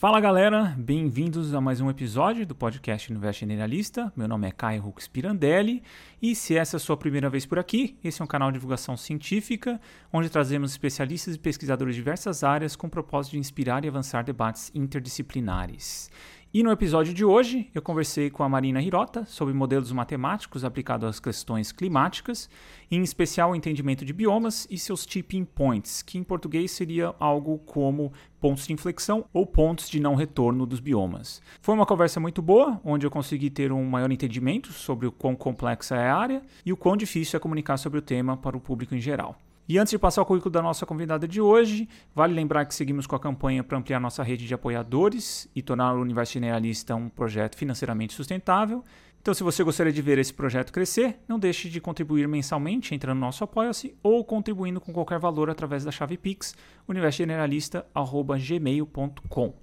Fala galera, bem-vindos a mais um episódio do podcast Universo Generalista. Meu nome é Caio Hux Pirandelli e se essa é a sua primeira vez por aqui, esse é um canal de divulgação científica onde trazemos especialistas e pesquisadores de diversas áreas com o propósito de inspirar e avançar debates interdisciplinares. E no episódio de hoje, eu conversei com a Marina Hirota sobre modelos matemáticos aplicados às questões climáticas, em especial o entendimento de biomas e seus tipping points, que em português seria algo como pontos de inflexão ou pontos de não retorno dos biomas. Foi uma conversa muito boa, onde eu consegui ter um maior entendimento sobre o quão complexa é a área e o quão difícil é comunicar sobre o tema para o público em geral. E antes de passar o currículo da nossa convidada de hoje, vale lembrar que seguimos com a campanha para ampliar nossa rede de apoiadores e tornar o Universo Generalista um projeto financeiramente sustentável. Então, se você gostaria de ver esse projeto crescer, não deixe de contribuir mensalmente entrando no nosso Apoia-se ou contribuindo com qualquer valor através da chave Pix, universogeneralista.gmail.com.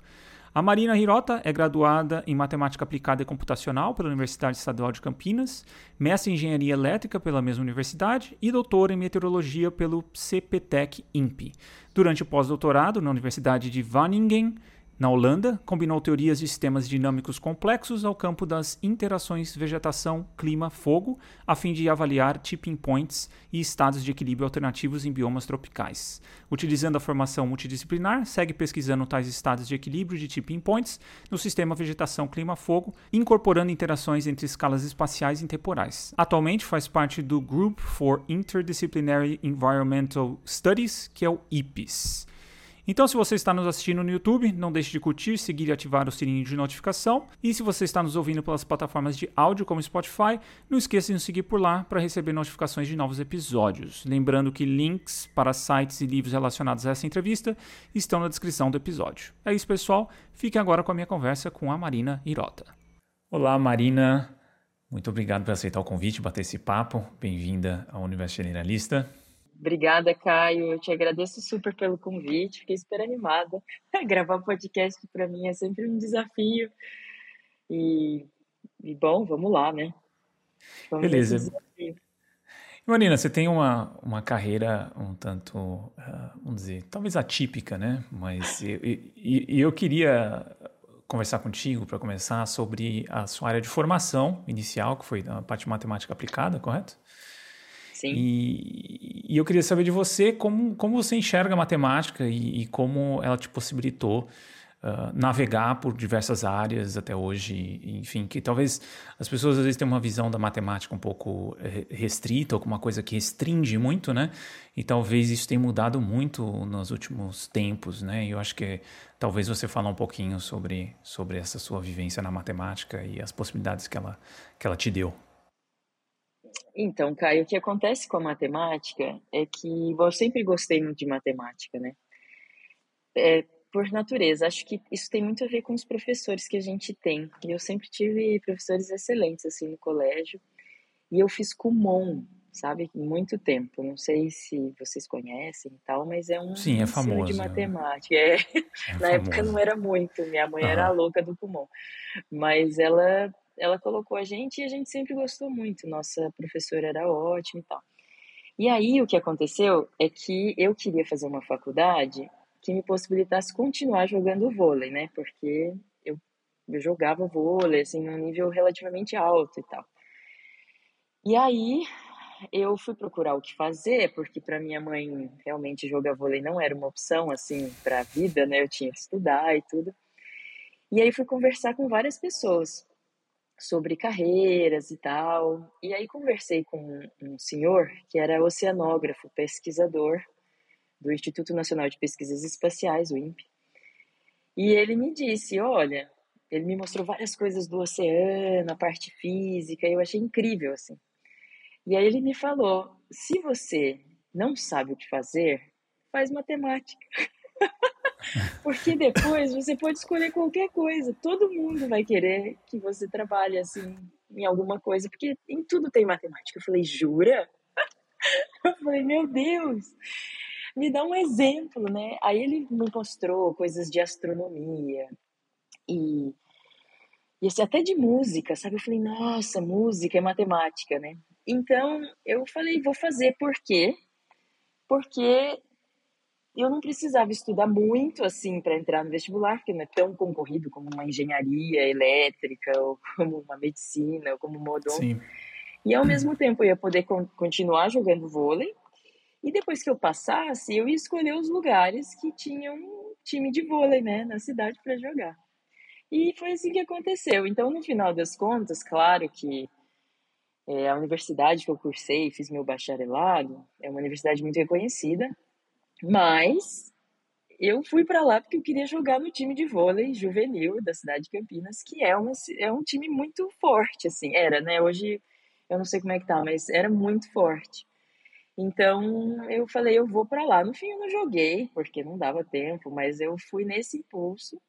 A Marina Hirota é graduada em Matemática Aplicada e Computacional pela Universidade Estadual de Campinas, mestre em Engenharia Elétrica pela mesma universidade e doutora em Meteorologia pelo CPTEC INPE. Durante o pós-doutorado na Universidade de Wageningen, na Holanda, combinou teorias de sistemas dinâmicos complexos ao campo das interações vegetação-clima-fogo, a fim de avaliar tipping points e estados de equilíbrio alternativos em biomas tropicais. Utilizando a formação multidisciplinar, segue pesquisando tais estados de equilíbrio de tipping points no sistema vegetação-clima-fogo, incorporando interações entre escalas espaciais e temporais. Atualmente faz parte do Group for Interdisciplinary Environmental Studies, que é o IPES. Então, se você está nos assistindo no YouTube, não deixe de curtir, seguir e ativar o sininho de notificação. E se você está nos ouvindo pelas plataformas de áudio como Spotify, não esqueça de nos seguir por lá para receber notificações de novos episódios. Lembrando que links para sites e livros relacionados a essa entrevista estão na descrição do episódio. É isso, pessoal. Fique agora com a minha conversa com a Marina Irota. Olá, Marina. Muito obrigado por aceitar o convite, bater esse papo. Bem-vinda ao Universo Generalista. Obrigada, Caio. Eu te agradeço super pelo convite. Fiquei super animada. Gravar podcast para mim é sempre um desafio. E, e bom, vamos lá, né? Vamos Beleza. Marina, você tem uma, uma carreira um tanto, uh, vamos dizer, talvez atípica, né? Mas eu, eu, eu queria conversar contigo para começar sobre a sua área de formação inicial, que foi a parte de matemática aplicada, correto? Sim. E, e eu queria saber de você como, como você enxerga a matemática e, e como ela te possibilitou Uh, navegar por diversas áreas até hoje, enfim, que talvez as pessoas às vezes tenham uma visão da matemática um pouco eh, restrita, ou uma coisa que restringe muito, né? E talvez isso tenha mudado muito nos últimos tempos, né? E eu acho que talvez você falar um pouquinho sobre, sobre essa sua vivência na matemática e as possibilidades que ela, que ela te deu. Então, Caio, o que acontece com a matemática é que eu sempre gostei muito de matemática, né? É, por natureza, acho que isso tem muito a ver com os professores que a gente tem. E eu sempre tive professores excelentes, assim, no colégio. E eu fiz Kumon, sabe? Muito tempo. Não sei se vocês conhecem e tal, mas é um Sim, é famoso. de matemática. É. é Na famoso. época não era muito. Minha mãe uhum. era a louca do Kumon. Mas ela ela colocou a gente e a gente sempre gostou muito. Nossa professora era ótima e tal. E aí o que aconteceu é que eu queria fazer uma faculdade que me possibilitasse continuar jogando vôlei, né? Porque eu, eu jogava vôlei, assim, num nível relativamente alto e tal. E aí eu fui procurar o que fazer, porque para minha mãe realmente jogar vôlei não era uma opção, assim, para a vida, né? Eu tinha que estudar e tudo. E aí fui conversar com várias pessoas sobre carreiras e tal. E aí conversei com um senhor que era oceanógrafo, pesquisador do Instituto Nacional de Pesquisas Espaciais, o INPE. E ele me disse, olha, ele me mostrou várias coisas do oceano, a parte física, e eu achei incrível assim. E aí ele me falou: se você não sabe o que fazer, faz matemática. Porque depois você pode escolher qualquer coisa. Todo mundo vai querer que você trabalhe assim em alguma coisa, porque em tudo tem matemática. Eu falei, jura? Eu falei, meu Deus, me dá um exemplo, né? Aí ele me mostrou coisas de astronomia e, e assim, até de música, sabe? Eu falei, nossa, música é matemática, né? Então eu falei, vou fazer, por quê? Porque eu não precisava estudar muito assim para entrar no vestibular, porque não é tão concorrido como uma engenharia elétrica, ou como uma medicina, ou como uma odonto. Sim. E ao mesmo tempo eu ia poder continuar jogando vôlei. E depois que eu passasse, eu ia escolher os lugares que tinham um time de vôlei, né, na cidade para jogar. E foi assim que aconteceu. Então, no final das contas, claro que é, a universidade que eu cursei, fiz meu bacharelado, é uma universidade muito reconhecida, mas eu fui para lá porque eu queria jogar no time de vôlei juvenil da cidade de Campinas, que é, uma, é um time muito forte, assim, era, né? Hoje eu não sei como é que tá, mas era muito forte. Então eu falei, eu vou para lá. No fim eu não joguei, porque não dava tempo, mas eu fui nesse impulso.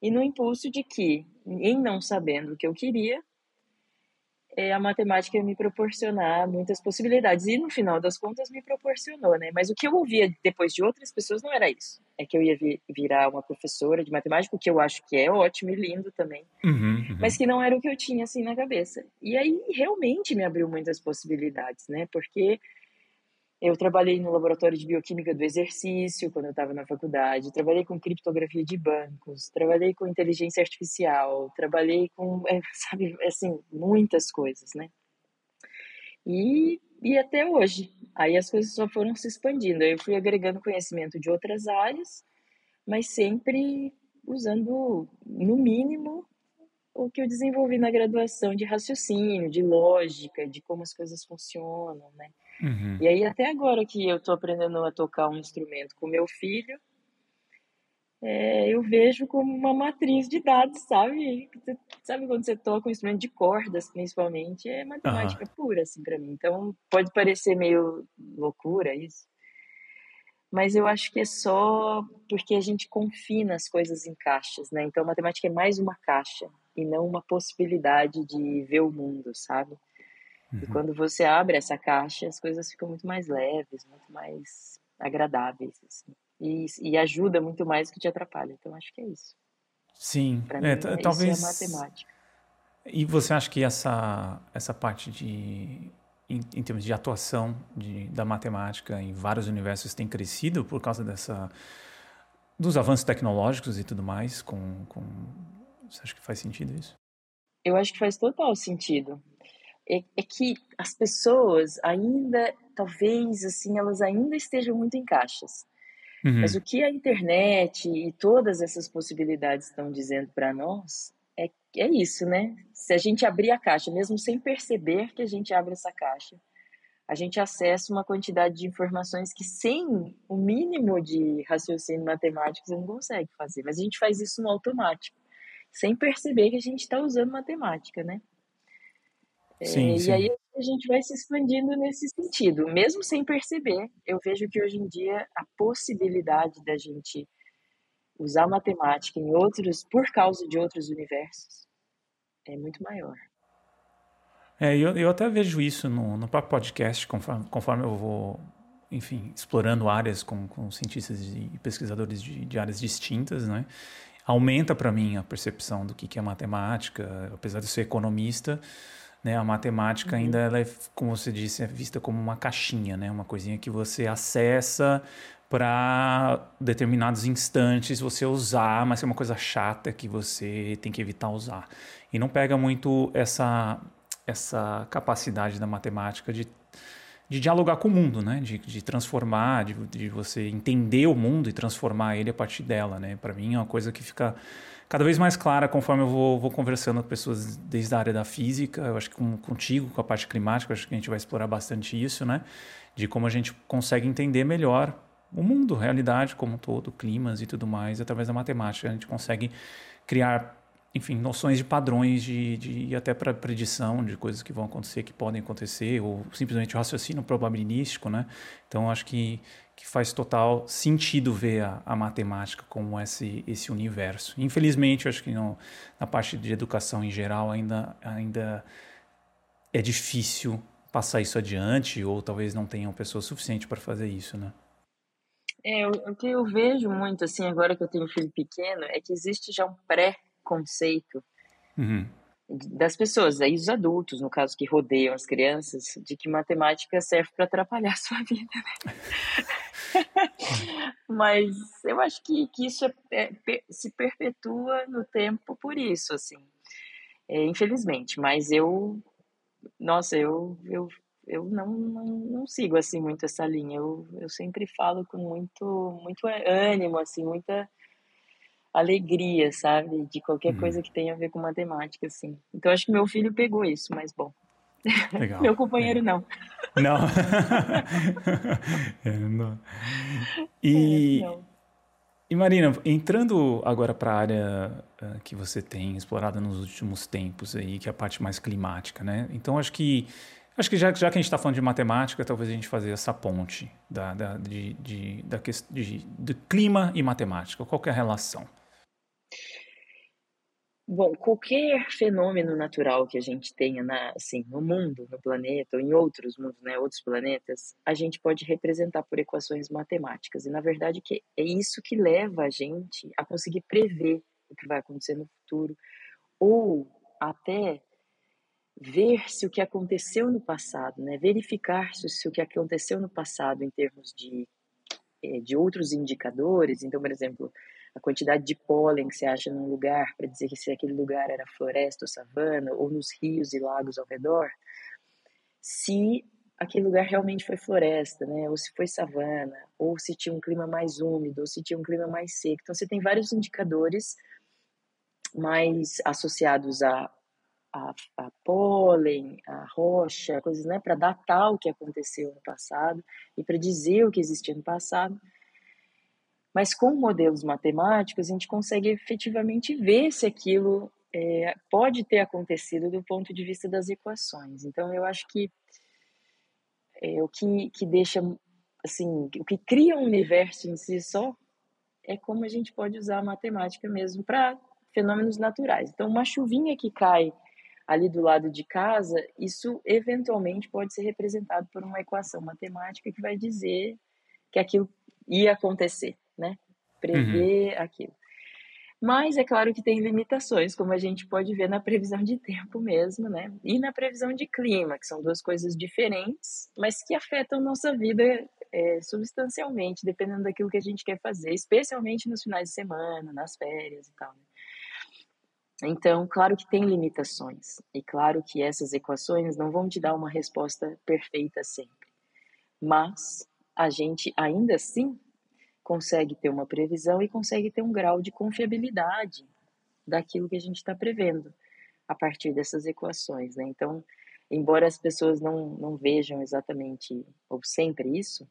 E no impulso de que, em não sabendo o que eu queria, a matemática ia me proporcionar muitas possibilidades. E no final das contas me proporcionou, né? Mas o que eu ouvia depois de outras pessoas não era isso. É que eu ia vir, virar uma professora de matemática, o que eu acho que é ótimo e lindo também. Uhum, uhum. Mas que não era o que eu tinha assim na cabeça. E aí realmente me abriu muitas possibilidades, né? Porque eu trabalhei no laboratório de bioquímica do exercício quando eu estava na faculdade, trabalhei com criptografia de bancos, trabalhei com inteligência artificial, trabalhei com, é, sabe, assim, muitas coisas, né? E, e até hoje. Aí as coisas só foram se expandindo. Eu fui agregando conhecimento de outras áreas, mas sempre usando, no mínimo, o que eu desenvolvi na graduação de raciocínio, de lógica, de como as coisas funcionam, né? Uhum. E aí, até agora que eu estou aprendendo a tocar um instrumento com meu filho, é, eu vejo como uma matriz de dados, sabe? Sabe quando você toca um instrumento de cordas, principalmente, é matemática uhum. pura, assim, para mim. Então, pode parecer meio loucura isso, mas eu acho que é só porque a gente confina as coisas em caixas, né? Então, matemática é mais uma caixa e não uma possibilidade de ver o mundo, sabe? Uhum. E quando você abre essa caixa, as coisas ficam muito mais leves, muito mais agradáveis, assim. E, e ajuda muito mais do que te atrapalha. Então, acho que é isso. Sim, pra é, mim, talvez. Isso é matemática. E você acha que essa, essa parte de. Em, em termos de atuação de, da matemática em vários universos tem crescido por causa dessa dos avanços tecnológicos e tudo mais com, com você acha que faz sentido isso? Eu acho que faz total sentido é, é que as pessoas ainda, talvez, assim, elas ainda estejam muito em caixas. Uhum. Mas o que a internet e todas essas possibilidades estão dizendo para nós é, é isso, né? Se a gente abrir a caixa, mesmo sem perceber que a gente abre essa caixa, a gente acessa uma quantidade de informações que sem o mínimo de raciocínio matemático você não consegue fazer. Mas a gente faz isso no automático, sem perceber que a gente está usando matemática, né? Sim, é, sim. E aí a gente vai se expandindo nesse sentido, mesmo sem perceber. Eu vejo que hoje em dia a possibilidade da gente usar matemática em outros, por causa de outros universos, é muito maior. É, eu, eu até vejo isso no, no próprio podcast, conforme, conforme eu vou, enfim, explorando áreas com, com cientistas e pesquisadores de, de áreas distintas, né? Aumenta para mim a percepção do que, que é matemática, apesar de ser economista, né? A matemática uhum. ainda, ela é, como você disse, é vista como uma caixinha, né? Uma coisinha que você acessa para determinados instantes você usar, mas é uma coisa chata que você tem que evitar usar. E não pega muito essa, essa capacidade da matemática de, de dialogar com o mundo, né? de, de transformar, de, de você entender o mundo e transformar ele a partir dela. Né? Para mim é uma coisa que fica cada vez mais clara conforme eu vou, vou, conversando com pessoas desde a área da física, eu acho que com, contigo, com a parte climática, acho que a gente vai explorar bastante isso, né? De como a gente consegue entender melhor o mundo, realidade como um todo, climas e tudo mais, através da matemática. A gente consegue criar enfim, noções de padrões de, de até para predição de coisas que vão acontecer, que podem acontecer, ou simplesmente raciocínio probabilístico, né? Então, acho que, que faz total sentido ver a, a matemática como esse, esse universo. Infelizmente, acho que na parte de educação em geral ainda, ainda é difícil passar isso adiante, ou talvez não tenham pessoas suficientes para fazer isso, né? É, o que eu vejo muito, assim, agora que eu tenho um filho pequeno, é que existe já um pré conceito uhum. Das pessoas, aí os adultos, no caso, que rodeiam as crianças, de que matemática serve para atrapalhar a sua vida, né? Mas eu acho que, que isso é, é, se perpetua no tempo por isso, assim. É, infelizmente, mas eu, nossa, eu, eu, eu não, não, não, sigo assim muito essa linha. Eu, eu sempre falo com muito, muito ânimo, assim, muita alegria, sabe? De qualquer uhum. coisa que tenha a ver com matemática, assim. Então acho que meu filho pegou isso, mas bom. Legal. meu companheiro é. não. Não. é, não. E, é, não. e Marina, entrando agora para a área uh, que você tem explorado nos últimos tempos aí, que é a parte mais climática, né? Então acho que Acho que já, já que a gente está falando de matemática, talvez a gente fazer essa ponte da, da, de, de, da, de, de clima e matemática. Qual é a relação? Bom, qualquer fenômeno natural que a gente tenha na, assim, no mundo, no planeta, ou em outros mundos, né, outros planetas, a gente pode representar por equações matemáticas. E, na verdade, que é isso que leva a gente a conseguir prever o que vai acontecer no futuro, ou até ver se o que aconteceu no passado, né, verificar se, se o que aconteceu no passado em termos de, eh, de outros indicadores, então, por exemplo, a quantidade de pólen que você acha num lugar para dizer que se aquele lugar era floresta ou savana, ou nos rios e lagos ao redor, se aquele lugar realmente foi floresta, né? Ou se foi savana, ou se tinha um clima mais úmido, ou se tinha um clima mais seco. Então você tem vários indicadores mais associados a, a, a pólen, a rocha, coisas, né, para datar o que aconteceu no passado e para dizer o que existia no passado. Mas com modelos matemáticos, a gente consegue efetivamente ver se aquilo é, pode ter acontecido do ponto de vista das equações. Então, eu acho que é, o que, que deixa, assim, o que cria um universo em si só é como a gente pode usar a matemática mesmo para fenômenos naturais. Então, uma chuvinha que cai ali do lado de casa, isso eventualmente pode ser representado por uma equação matemática que vai dizer que aquilo ia acontecer né? Prever uhum. aquilo. Mas é claro que tem limitações, como a gente pode ver na previsão de tempo mesmo, né? E na previsão de clima, que são duas coisas diferentes, mas que afetam nossa vida é, substancialmente, dependendo daquilo que a gente quer fazer, especialmente nos finais de semana, nas férias e tal. Né? Então, claro que tem limitações, e claro que essas equações não vão te dar uma resposta perfeita sempre. Mas a gente ainda assim consegue ter uma previsão e consegue ter um grau de confiabilidade daquilo que a gente está prevendo a partir dessas equações. Né? Então, embora as pessoas não, não vejam exatamente ou sempre isso,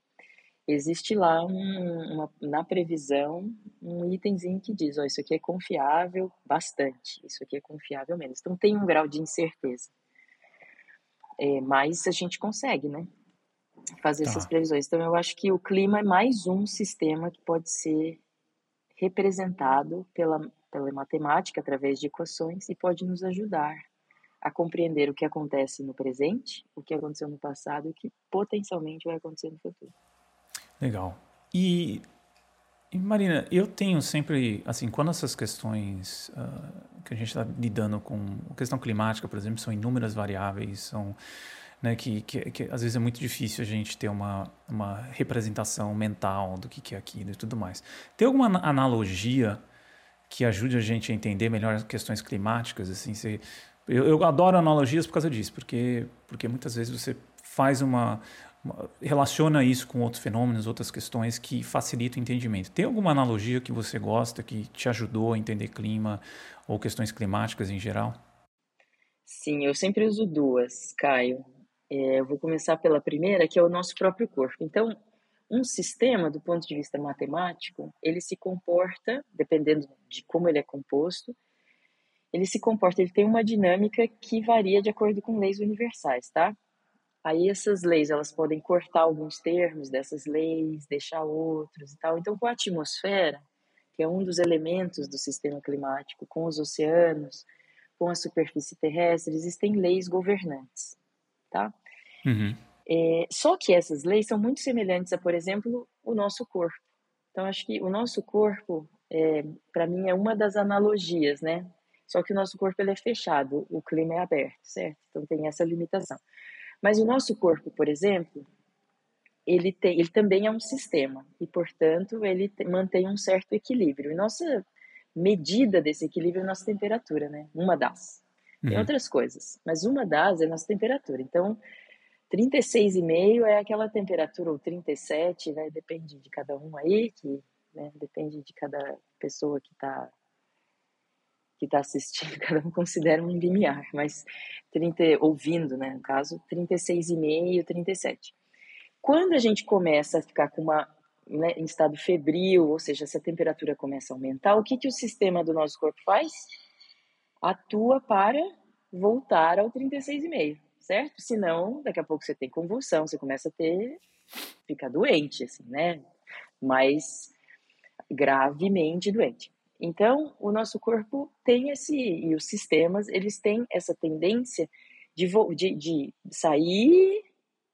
existe lá um, uma, na previsão um itemzinho que diz: ó, isso aqui é confiável bastante, isso aqui é confiável menos. Então, tem um grau de incerteza. É, mas a gente consegue, né? Fazer tá. essas previsões. Então, eu acho que o clima é mais um sistema que pode ser representado pela, pela matemática através de equações e pode nos ajudar a compreender o que acontece no presente, o que aconteceu no passado e o que potencialmente vai acontecer no futuro. Legal. E, e Marina, eu tenho sempre, assim, quando essas questões uh, que a gente está lidando com a questão climática, por exemplo, são inúmeras variáveis, são né, que, que, que, às vezes é muito difícil a gente ter uma, uma representação mental do que, que é aquilo e tudo mais. Tem alguma analogia que ajude a gente a entender melhor questões climáticas? Assim, você, eu, eu adoro analogias por causa disso, porque, porque muitas vezes você faz uma, uma, relaciona isso com outros fenômenos, outras questões que facilitam o entendimento. Tem alguma analogia que você gosta, que te ajudou a entender clima ou questões climáticas em geral? Sim, eu sempre uso duas, Caio. É, eu vou começar pela primeira, que é o nosso próprio corpo. Então, um sistema, do ponto de vista matemático, ele se comporta, dependendo de como ele é composto, ele se comporta, ele tem uma dinâmica que varia de acordo com leis universais, tá? Aí essas leis, elas podem cortar alguns termos dessas leis, deixar outros e tal. Então, com a atmosfera, que é um dos elementos do sistema climático, com os oceanos, com a superfície terrestre, existem leis governantes, tá? Uhum. É, só que essas leis são muito semelhantes a, por exemplo, o nosso corpo. Então, acho que o nosso corpo, é, para mim, é uma das analogias, né? Só que o nosso corpo ele é fechado, o clima é aberto, certo? Então tem essa limitação. Mas o nosso corpo, por exemplo, ele, tem, ele também é um sistema e, portanto, ele mantém um certo equilíbrio. E nossa medida desse equilíbrio é a nossa temperatura, né? Uma das. Tem uhum. outras coisas, mas uma das é a nossa temperatura. Então, 36,5 é aquela temperatura, ou 37, né? Depende de cada um aí, que né? depende de cada pessoa que está que está assistindo, cada um considera um limiar, mas 30, ouvindo, né, no caso, 36,5, 37. Quando a gente começa a ficar com uma né, em estado febril, ou seja, essa temperatura começa a aumentar, o que, que o sistema do nosso corpo faz? Atua para voltar ao 36,5, certo? Senão, daqui a pouco você tem convulsão, você começa a ter, fica doente, assim, né? Mais gravemente doente. Então, o nosso corpo tem esse, e os sistemas, eles têm essa tendência de, de, de sair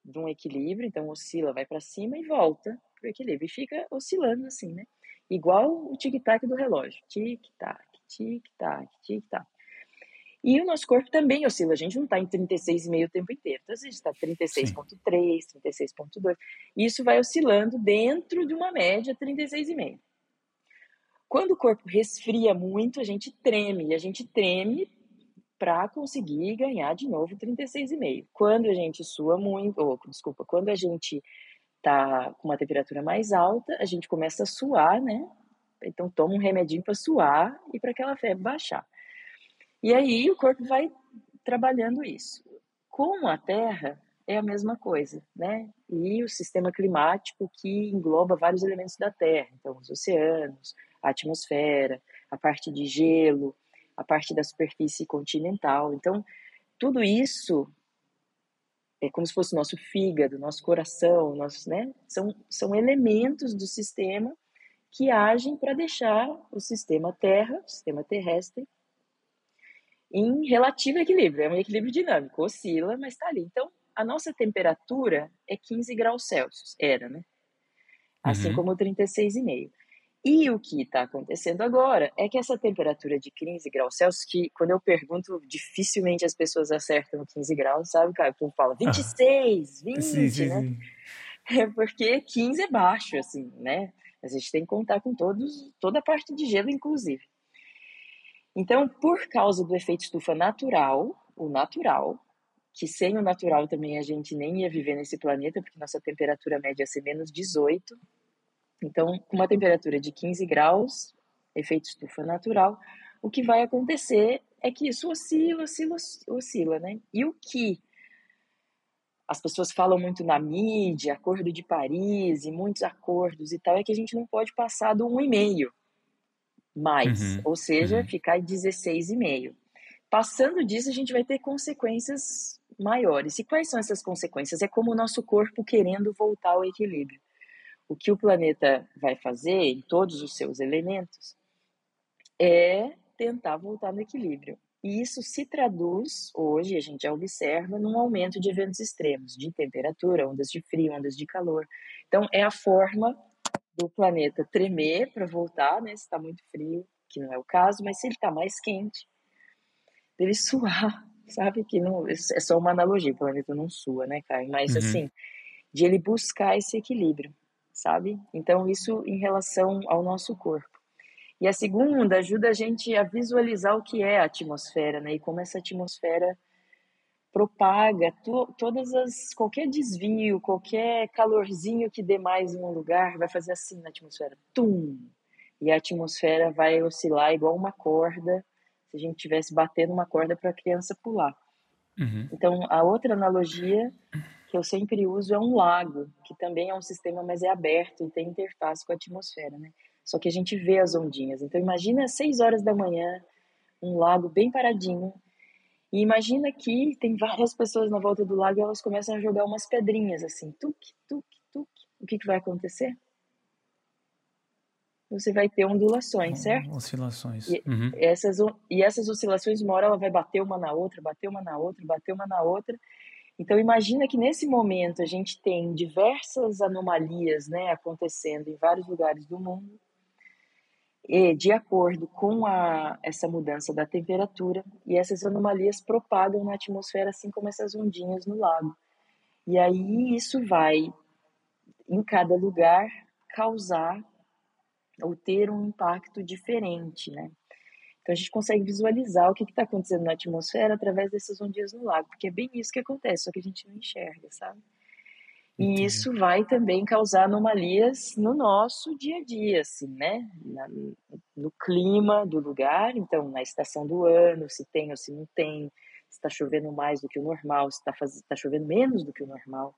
de um equilíbrio, então oscila, vai para cima e volta para o equilíbrio. E fica oscilando assim, né? Igual o tic-tac do relógio. Tic-tac, tic-tac, tic-tac. E o nosso corpo também oscila. A gente não está em 36,5 o tempo inteiro. Então, a gente está 36,3, 36,2. E isso vai oscilando dentro de uma média 36,5. Quando o corpo resfria muito, a gente treme. E a gente treme para conseguir ganhar de novo 36,5. Quando a gente sua muito, ou desculpa, quando a gente tá com uma temperatura mais alta, a gente começa a suar, né? Então toma um remedinho para suar e para aquela febre baixar. E aí o corpo vai trabalhando isso. Com a Terra é a mesma coisa, né? E o sistema climático que engloba vários elementos da Terra, então os oceanos, a atmosfera, a parte de gelo, a parte da superfície continental. Então, tudo isso é como se fosse nosso fígado, nosso coração, nossos, né? São, são elementos do sistema que agem para deixar o sistema Terra, o sistema terrestre, em relativo equilíbrio. É um equilíbrio dinâmico, oscila, mas está ali. Então, a nossa temperatura é 15 graus Celsius, era, né? Assim uhum. como 36,5. E o que está acontecendo agora é que essa temperatura de 15 graus Celsius, que quando eu pergunto, dificilmente as pessoas acertam 15 graus, sabe, cara? Tu fala 26, 20, sim, sim, né? Sim. É porque 15 é baixo, assim, né? A gente tem que contar com todos, toda a parte de gelo, inclusive. Então, por causa do efeito estufa natural, o natural, que sem o natural também a gente nem ia viver nesse planeta, porque nossa temperatura média ia ser menos 18, então, com uma temperatura de 15 graus, efeito estufa natural, o que vai acontecer é que isso oscila, oscila, oscila, né? E o que as pessoas falam muito na mídia, Acordo de Paris e muitos acordos e tal, é que a gente não pode passar do 1,5 mais, uhum, ou seja, uhum. ficar em 16,5. Passando disso, a gente vai ter consequências maiores. E quais são essas consequências? É como o nosso corpo querendo voltar ao equilíbrio o que o planeta vai fazer em todos os seus elementos é tentar voltar no equilíbrio. E isso se traduz, hoje a gente já observa, num aumento de eventos extremos, de temperatura, ondas de frio, ondas de calor. Então, é a forma do planeta tremer para voltar, né? Se está muito frio, que não é o caso, mas se ele está mais quente, ele suar, sabe? Que não, é só uma analogia, o planeta não sua, né, Caio? Mas, uhum. assim, de ele buscar esse equilíbrio sabe? Então, isso em relação ao nosso corpo. E a segunda ajuda a gente a visualizar o que é a atmosfera, né? E como essa atmosfera propaga to, todas as qualquer desvio, qualquer calorzinho que dê mais em um lugar vai fazer assim na atmosfera, tum. E a atmosfera vai oscilar igual uma corda, se a gente tivesse batendo uma corda para a criança pular. Uhum. Então, a outra analogia que eu sempre uso é um lago, que também é um sistema, mas é aberto e tem interface com a atmosfera, né? Só que a gente vê as ondinhas. Então imagina às 6 horas da manhã, um lago bem paradinho, e imagina que tem várias pessoas na volta do lago e elas começam a jogar umas pedrinhas assim, tuque, tuque, tuque. O que, que vai acontecer? Você vai ter ondulações, certo? Oscilações. E, uhum. essas, e essas oscilações, uma hora ela vai bater uma na outra, bater uma na outra, bater uma na outra, então imagina que nesse momento a gente tem diversas anomalias, né, acontecendo em vários lugares do mundo, e de acordo com a, essa mudança da temperatura, e essas anomalias propagam na atmosfera, assim como essas ondinhas no lago. E aí isso vai em cada lugar, causar ou ter um impacto diferente, né? Então a gente consegue visualizar o que está acontecendo na atmosfera através dessas ondinhas no lago, porque é bem isso que acontece, só que a gente não enxerga, sabe? E Entendi. isso vai também causar anomalias no nosso dia a dia, assim, né? Na, no clima do lugar, então na estação do ano, se tem ou se não tem, se está chovendo mais do que o normal, se está tá chovendo menos do que o normal.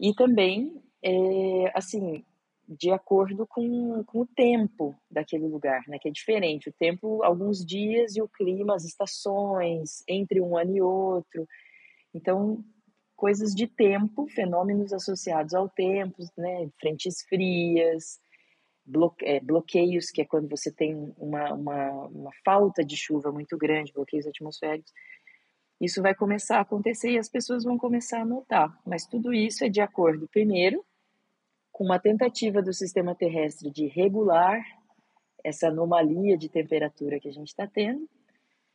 E também, é, assim, de acordo com, com o tempo daquele lugar, né? Que é diferente. O tempo, alguns dias e o clima, as estações, entre um ano e outro. Então, coisas de tempo, fenômenos associados ao tempo, né? Frentes frias, é, bloqueios, que é quando você tem uma, uma, uma falta de chuva muito grande, bloqueios atmosféricos. Isso vai começar a acontecer e as pessoas vão começar a notar. Mas tudo isso é de acordo, primeiro, com uma tentativa do sistema terrestre de regular essa anomalia de temperatura que a gente está tendo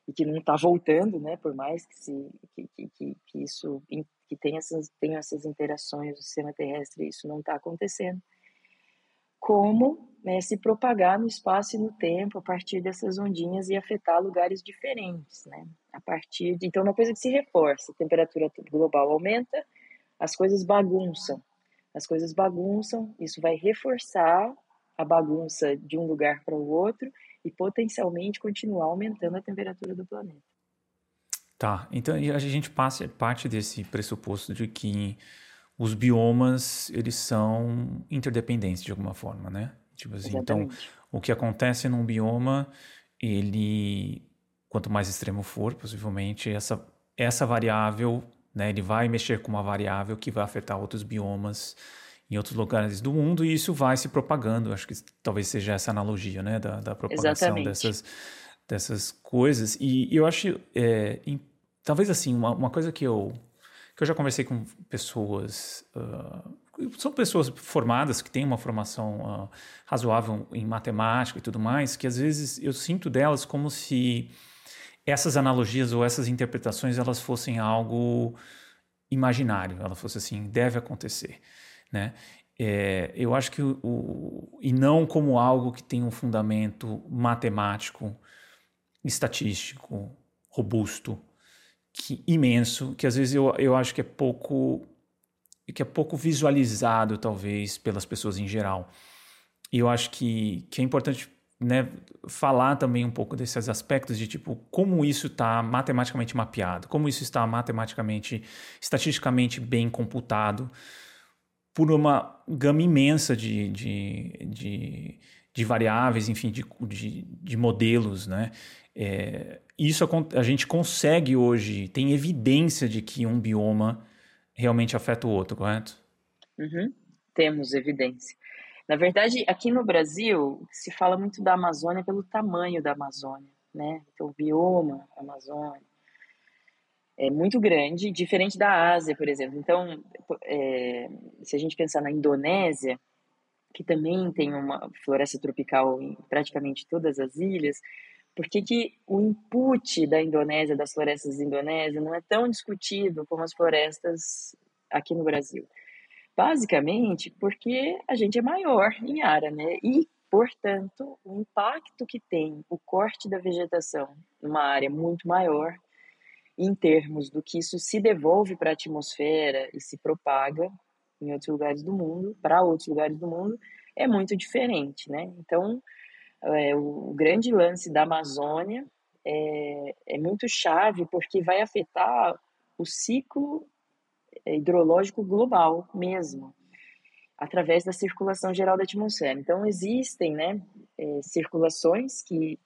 e que não está voltando, né? Por mais que, se, que, que, que isso que tenha essas, tenha essas interações do sistema terrestre, isso não está acontecendo. Como né, se propagar no espaço e no tempo a partir dessas ondinhas e afetar lugares diferentes, né? A partir de, então, uma coisa que se reforça, a temperatura global aumenta, as coisas bagunçam, as coisas bagunçam, isso vai reforçar a bagunça de um lugar para o outro e potencialmente continuar aumentando a temperatura do planeta. Tá, então a gente passa parte desse pressuposto de que os biomas eles são interdependentes de alguma forma, né? Tipo assim, então o que acontece num bioma, ele quanto mais extremo for, possivelmente essa essa variável né? Ele vai mexer com uma variável que vai afetar outros biomas em outros lugares do mundo e isso vai se propagando. Acho que talvez seja essa analogia, né? Da, da propagação dessas, dessas coisas. E, e eu acho, é, em, talvez assim, uma, uma coisa que eu, que eu já conversei com pessoas... Uh, são pessoas formadas que têm uma formação uh, razoável em matemática e tudo mais, que às vezes eu sinto delas como se essas analogias ou essas interpretações elas fossem algo imaginário, ela fosse assim, deve acontecer, né? É, eu acho que o, o, e não como algo que tem um fundamento matemático, estatístico, robusto, que imenso, que às vezes eu, eu acho que é pouco que é pouco visualizado talvez pelas pessoas em geral. E eu acho que, que é importante né, falar também um pouco desses aspectos de tipo como isso está matematicamente mapeado, como isso está matematicamente, estatisticamente bem computado por uma gama imensa de, de, de, de variáveis, enfim, de, de, de modelos, né? É, isso a, a gente consegue hoje, tem evidência de que um bioma realmente afeta o outro, correto? Uhum. Temos evidência. Na verdade, aqui no Brasil, se fala muito da Amazônia pelo tamanho da Amazônia, né? Então, o bioma Amazônia é muito grande, diferente da Ásia, por exemplo. Então, é, se a gente pensar na Indonésia, que também tem uma floresta tropical em praticamente todas as ilhas, por que, que o input da Indonésia, das florestas indonésias, não é tão discutido como as florestas aqui no Brasil? Basicamente porque a gente é maior em área, né? E, portanto, o impacto que tem o corte da vegetação numa área muito maior, em termos do que isso se devolve para a atmosfera e se propaga em outros lugares do mundo, para outros lugares do mundo, é muito diferente, né? Então, é, o grande lance da Amazônia é, é muito chave porque vai afetar o ciclo é, hidrológico global mesmo, através da circulação geral da atmosfera. Então, existem né, é, circulações que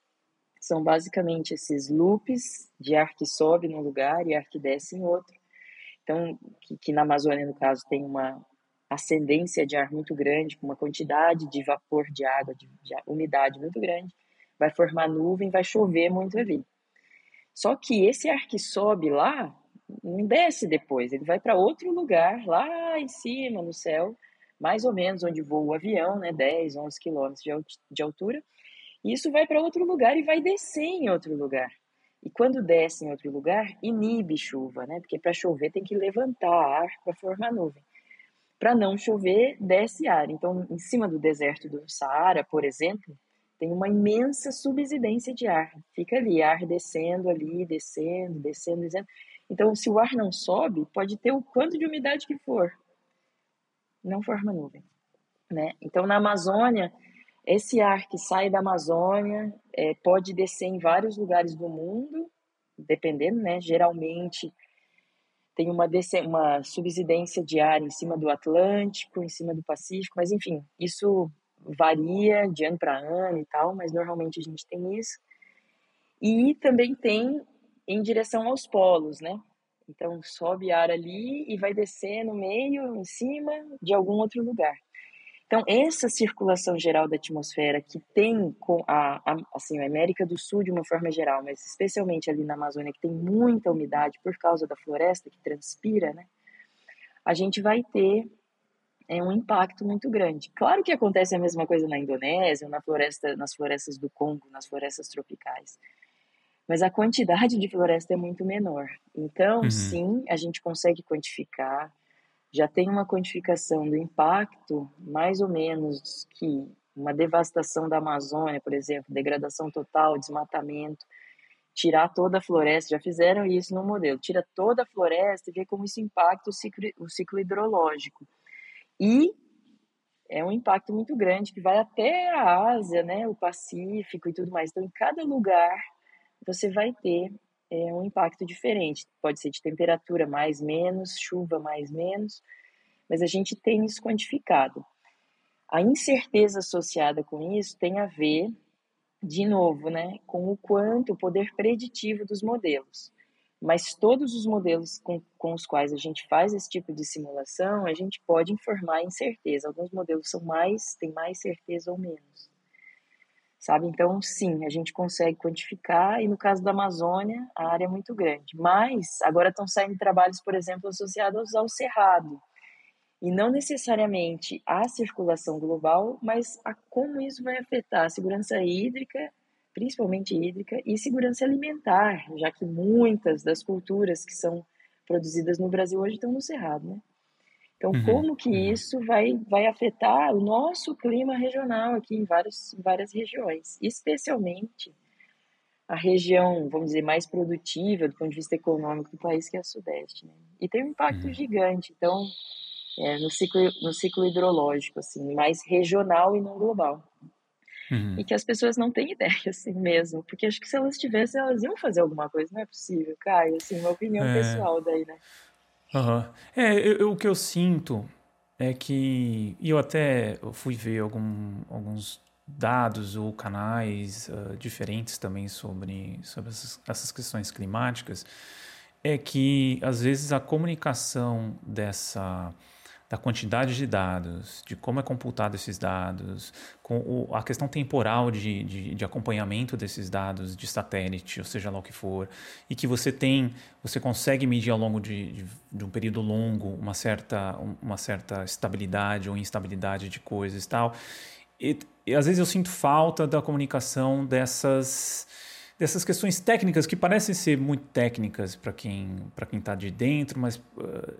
são basicamente esses loops de ar que sobe num lugar e ar que desce em outro. Então, que, que na Amazônia, no caso, tem uma ascendência de ar muito grande, com uma quantidade de vapor de água, de, de umidade muito grande, vai formar nuvem, vai chover muito ali. Só que esse ar que sobe lá, não desce depois, ele vai para outro lugar, lá em cima, no céu, mais ou menos onde voa o avião, né, 10, 11 quilômetros de altura, e isso vai para outro lugar e vai descer em outro lugar. E quando desce em outro lugar, inibe chuva, né? Porque para chover tem que levantar ar para formar nuvem. para não chover, desce ar. Então, em cima do deserto do Saara, por exemplo, tem uma imensa subsidência de ar. Fica ali, ar descendo ali, descendo, descendo, descendo. Então, se o ar não sobe, pode ter o quanto de umidade que for. Não forma nuvem. Né? Então, na Amazônia, esse ar que sai da Amazônia é, pode descer em vários lugares do mundo, dependendo, né? Geralmente tem uma, uma subsidência de ar em cima do Atlântico, em cima do Pacífico, mas enfim, isso varia de ano para ano e tal, mas normalmente a gente tem isso. E também tem em direção aos polos, né? Então sobe ar ali e vai descer no meio, em cima de algum outro lugar. Então, essa circulação geral da atmosfera que tem com a, a, assim, a América do Sul de uma forma geral, mas especialmente ali na Amazônia, que tem muita umidade por causa da floresta que transpira, né? A gente vai ter é, um impacto muito grande. Claro que acontece a mesma coisa na Indonésia, na floresta, nas florestas do Congo, nas florestas tropicais. Mas a quantidade de floresta é muito menor. Então, uhum. sim, a gente consegue quantificar já tem uma quantificação do impacto, mais ou menos que uma devastação da Amazônia, por exemplo, degradação total, desmatamento, tirar toda a floresta, já fizeram isso no modelo, tira toda a floresta e vê como isso impacta o ciclo, o ciclo hidrológico. E é um impacto muito grande que vai até a Ásia, né, o Pacífico e tudo mais. Então, em cada lugar você vai ter é um impacto diferente. Pode ser de temperatura mais, menos, chuva mais, menos, mas a gente tem isso quantificado. A incerteza associada com isso tem a ver, de novo, né, com o quanto o poder preditivo dos modelos. Mas todos os modelos com, com os quais a gente faz esse tipo de simulação, a gente pode informar a incerteza. Alguns modelos são mais, têm mais certeza ou menos sabe? Então, sim, a gente consegue quantificar, e no caso da Amazônia, a área é muito grande. Mas agora estão saindo trabalhos, por exemplo, associados ao cerrado, e não necessariamente à circulação global, mas a como isso vai afetar a segurança hídrica, principalmente hídrica, e segurança alimentar, já que muitas das culturas que são produzidas no Brasil hoje estão no cerrado, né? Então, uhum, como que uhum. isso vai, vai afetar o nosso clima regional aqui em várias, várias regiões, especialmente a região, vamos dizer, mais produtiva do ponto de vista econômico do país, que é a Sudeste. Né? E tem um impacto uhum. gigante, então, é, no, ciclo, no ciclo hidrológico, assim, mais regional e não global. Uhum. E que as pessoas não têm ideia, assim mesmo, porque acho que se elas tivessem, elas iam fazer alguma coisa, não é possível, Caio, assim, uma opinião é... pessoal daí, né? Uhum. É, eu, o que eu sinto é que. E eu até fui ver algum, alguns dados ou canais uh, diferentes também sobre, sobre essas, essas questões climáticas. É que, às vezes, a comunicação dessa da quantidade de dados, de como é computado esses dados, com o, a questão temporal de, de, de, acompanhamento desses dados de satélite, ou seja lá o que for, e que você tem, você consegue medir ao longo de, de, um período longo uma certa, uma certa estabilidade ou instabilidade de coisas e tal. E, e às vezes eu sinto falta da comunicação dessas dessas questões técnicas que parecem ser muito técnicas para quem para quem está de dentro, mas uh,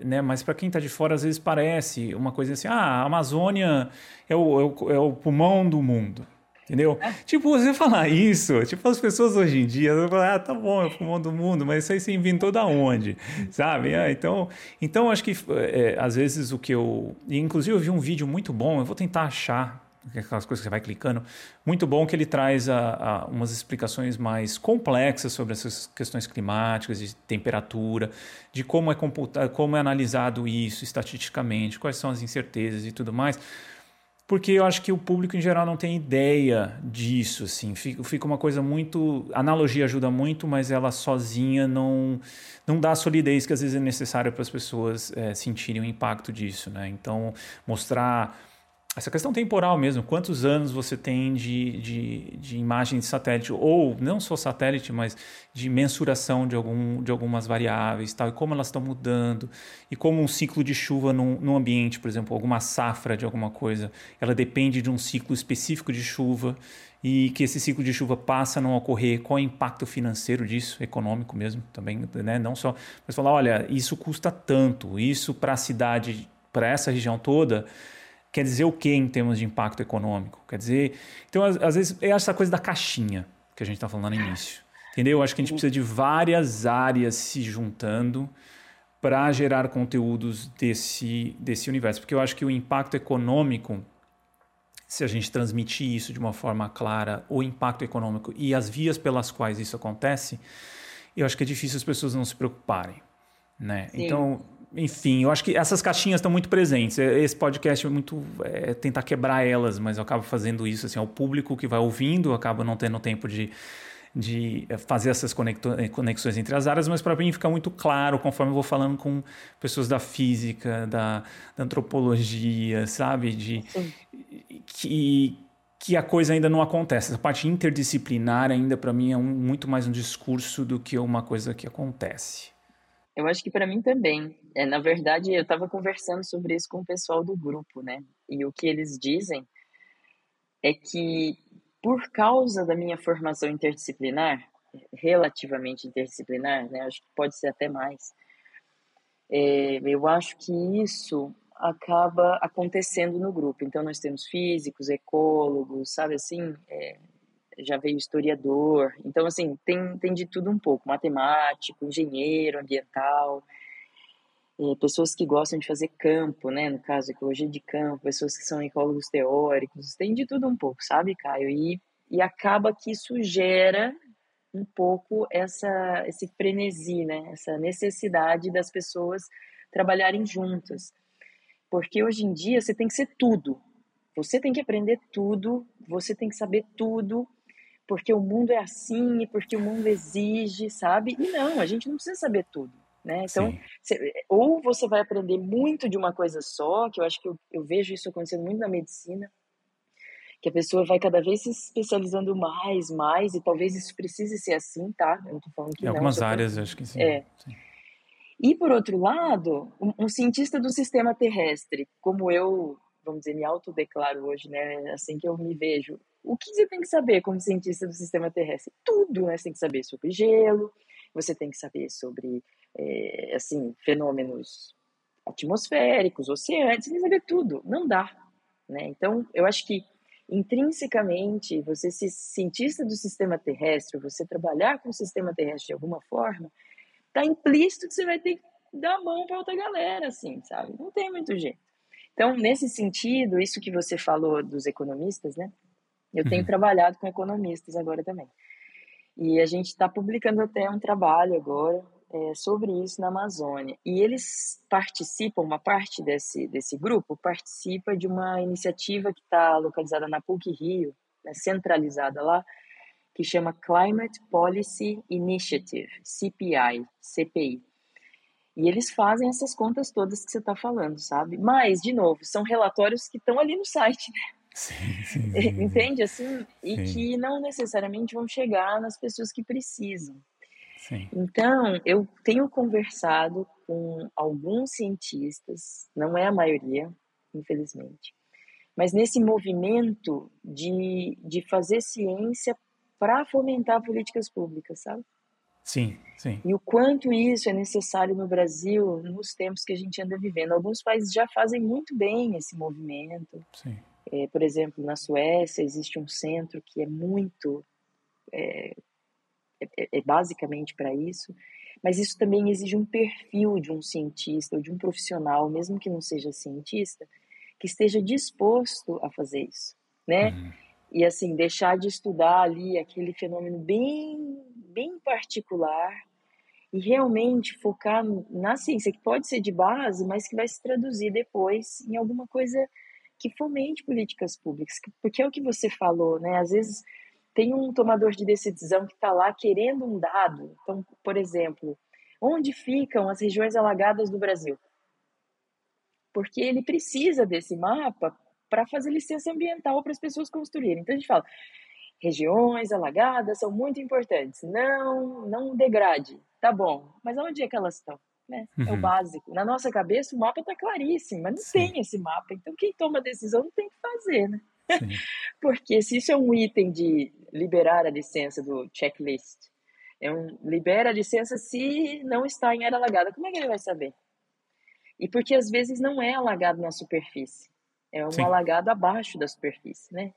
né, mas para quem está de fora às vezes parece uma coisa assim, ah, a Amazônia é o, é o, é o pulmão do mundo. Entendeu? É. Tipo, você falar isso, tipo, as pessoas hoje em dia, falam, ah, tá bom, é o pulmão do mundo, mas isso aí você inventou da onde? Sabe? Ah, então, então, acho que é, às vezes o que eu. Inclusive, eu vi um vídeo muito bom, eu vou tentar achar aquelas coisas que você vai clicando. Muito bom que ele traz a, a, umas explicações mais complexas sobre essas questões climáticas, de temperatura, de como é, computado, como é analisado isso estatisticamente, quais são as incertezas e tudo mais. Porque eu acho que o público em geral não tem ideia disso, assim. Fica, fica uma coisa muito... A analogia ajuda muito, mas ela sozinha não, não dá a solidez que às vezes é necessária para as pessoas é, sentirem o impacto disso, né? Então, mostrar essa questão temporal mesmo, quantos anos você tem de, de, de, imagem de satélite, ou não só satélite, mas de mensuração de, algum, de algumas variáveis, tal, e como elas estão mudando, e como um ciclo de chuva num, num ambiente, por exemplo, alguma safra de alguma coisa, ela depende de um ciclo específico de chuva, e que esse ciclo de chuva passa a não ocorrer, qual é o impacto financeiro disso, econômico mesmo, também, né? não só, mas falar, olha, isso custa tanto, isso para a cidade para essa região toda, quer dizer o que em termos de impacto econômico? Quer dizer. Então, às, às vezes, é essa coisa da caixinha que a gente está falando no início. Entendeu? Eu acho que a gente precisa de várias áreas se juntando para gerar conteúdos desse, desse universo. Porque eu acho que o impacto econômico, se a gente transmitir isso de uma forma clara, o impacto econômico e as vias pelas quais isso acontece, eu acho que é difícil as pessoas não se preocuparem. Né? Então, enfim, eu acho que essas caixinhas estão muito presentes. É, esse podcast é muito é, tentar quebrar elas, mas eu acabo fazendo isso. Assim, é o público que vai ouvindo acaba não tendo tempo de de eh, fazer essas eh, conexões entre as áreas, mas para mim fica muito claro conforme eu vou falando com pessoas da física, da, da antropologia, sabe? De, que, que a coisa ainda não acontece. Essa parte interdisciplinar ainda para mim é um, muito mais um discurso do que uma coisa que acontece. Eu acho que para mim também. É, na verdade, eu estava conversando sobre isso com o pessoal do grupo, né? E o que eles dizem é que por causa da minha formação interdisciplinar, relativamente interdisciplinar, né, acho que pode ser até mais, é, eu acho que isso acaba acontecendo no grupo. Então, nós temos físicos, ecólogos, sabe assim, é, já veio historiador. Então, assim, tem, tem de tudo um pouco: matemático, engenheiro ambiental, é, pessoas que gostam de fazer campo, né? No caso, ecologia de campo, pessoas que são ecólogos teóricos, tem de tudo um pouco, sabe, Caio? E, e acaba que isso gera um pouco essa esse frenesi, né? Essa necessidade das pessoas trabalharem juntas. Porque hoje em dia você tem que ser tudo. Você tem que aprender tudo, você tem que saber tudo, porque o mundo é assim e porque o mundo exige, sabe? E não, a gente não precisa saber tudo. Né? Então, você, ou você vai aprender muito de uma coisa só, que eu acho que eu, eu, vejo isso acontecendo muito na medicina, que a pessoa vai cada vez se especializando mais, mais, e talvez isso precise ser assim, tá? Eu tô falando que em não. Algumas áreas, acho que sim. É. Sim. E, por outro lado, um, um, cientista do sistema terrestre, como eu, vamos dizer, me autodeclaro hoje, né? Assim que eu me vejo. O que você tem que saber como cientista do sistema terrestre? Tudo, né? Você tem que saber sobre gelo, você tem que saber sobre é, assim, fenômenos atmosféricos, oceânicos, você saber tudo. Não dá. Né? Então, eu acho que intrinsecamente, você ser cientista do sistema terrestre, você trabalhar com o sistema terrestre de alguma forma, está implícito que você vai ter que dar mão para outra galera, assim, sabe? Não tem muito jeito. Então, nesse sentido, isso que você falou dos economistas, né? Eu tenho uhum. trabalhado com economistas agora também. E a gente está publicando até um trabalho agora é, sobre isso na Amazônia. E eles participam, uma parte desse, desse grupo participa de uma iniciativa que está localizada na PUC Rio, né, centralizada lá, que chama Climate Policy Initiative, CPI, CPI. E eles fazem essas contas todas que você está falando, sabe? Mas, de novo, são relatórios que estão ali no site, né? Sim, sim, sim, Entende assim? E que não necessariamente vão chegar nas pessoas que precisam. Então, eu tenho conversado com alguns cientistas, não é a maioria, infelizmente, mas nesse movimento de, de fazer ciência para fomentar políticas públicas, sabe? Sim, sim. E o quanto isso é necessário no Brasil nos tempos que a gente anda vivendo. Alguns países já fazem muito bem esse movimento. Sim. É, por exemplo, na Suécia existe um centro que é muito é, é, é basicamente para isso, mas isso também exige um perfil de um cientista ou de um profissional, mesmo que não seja cientista, que esteja disposto a fazer isso, né? Uhum. E assim, deixar de estudar ali aquele fenômeno bem, bem particular e realmente focar na ciência, que pode ser de base, mas que vai se traduzir depois em alguma coisa que fomente políticas públicas, porque é o que você falou, né? Às vezes tem um tomador de decisão que está lá querendo um dado. Então, por exemplo, onde ficam as regiões alagadas do Brasil? Porque ele precisa desse mapa para fazer licença ambiental para as pessoas construírem. Então a gente fala, regiões alagadas são muito importantes. Não, não degrade. Tá bom, mas onde é que elas estão? Né? Uhum. É o uhum. básico. Na nossa cabeça o mapa está claríssimo, mas não Sim. tem esse mapa. Então quem toma a decisão não tem que fazer, né? Porque se isso é um item de liberar a licença do checklist, é um, libera a licença se não está em área alagada, como é que ele vai saber? E porque às vezes não é alagado na superfície, é um Sim. alagado abaixo da superfície, né?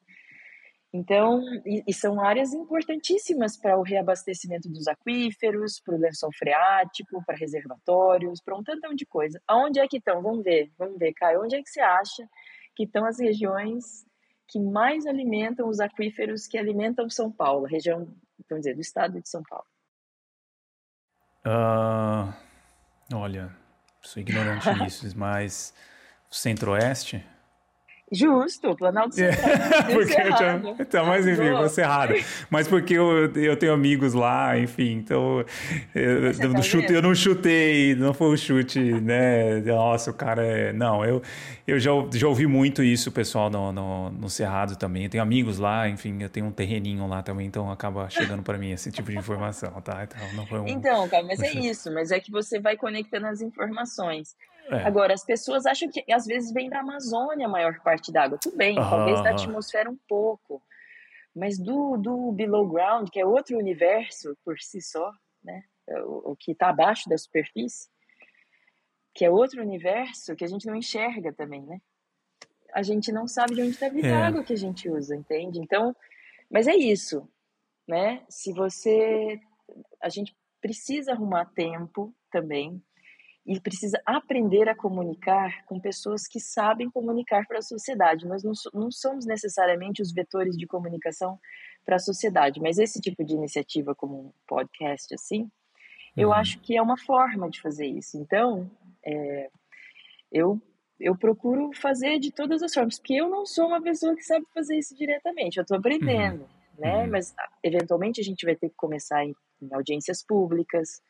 Então, e, e são áreas importantíssimas para o reabastecimento dos aquíferos, para o lençol freático, para reservatórios, para um tantão de coisa. Aonde é que estão? Vamos ver, vamos ver, Caio. Onde é que você acha que estão as regiões que mais alimentam os aquíferos que alimentam São Paulo, região, vamos dizer, do estado de São Paulo? Uh, olha, sou ignorante nisso, mas centro-oeste? Justo, Planalto Central. É, porque eu tinha, então, mas enfim, você errado. Mas porque eu, eu tenho amigos lá, enfim, então eu, eu, tá chute, eu não chutei, não foi um chute, né? Nossa, o cara é. Não, eu, eu já, já ouvi muito isso, pessoal, no, no, no Cerrado também. Eu tenho amigos lá, enfim, eu tenho um terreninho lá também, então acaba chegando para mim esse tipo de informação, tá? Então, não foi um, então cara, mas um é isso, mas é que você vai conectando as informações. É. Agora, as pessoas acham que às vezes vem da Amazônia a maior parte da água. Tudo bem, talvez da atmosfera um pouco. Mas do, do below ground, que é outro universo por si só, né? É o, o que está abaixo da superfície, que é outro universo que a gente não enxerga também, né? A gente não sabe de onde está vindo é. a água que a gente usa, entende? Então, mas é isso, né? Se você. A gente precisa arrumar tempo também e precisa aprender a comunicar com pessoas que sabem comunicar para a sociedade. Nós não, não somos necessariamente os vetores de comunicação para a sociedade, mas esse tipo de iniciativa, como um podcast assim, uhum. eu acho que é uma forma de fazer isso. Então, é, eu eu procuro fazer de todas as formas, porque eu não sou uma pessoa que sabe fazer isso diretamente, eu estou aprendendo, uhum. né? Uhum. Mas eventualmente a gente vai ter que começar em, em audiências públicas,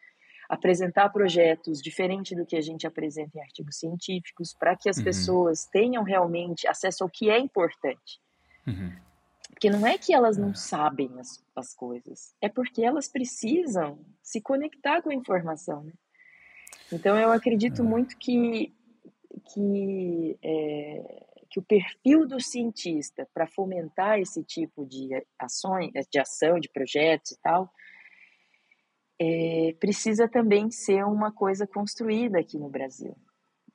apresentar projetos diferente do que a gente apresenta em artigos científicos, para que as uhum. pessoas tenham realmente acesso ao que é importante. Uhum. Porque não é que elas não é. sabem as, as coisas, é porque elas precisam se conectar com a informação. Né? Então, eu acredito é. muito que, que, é, que o perfil do cientista para fomentar esse tipo de ações, de ação, de projetos e tal, é, precisa também ser uma coisa construída aqui no Brasil.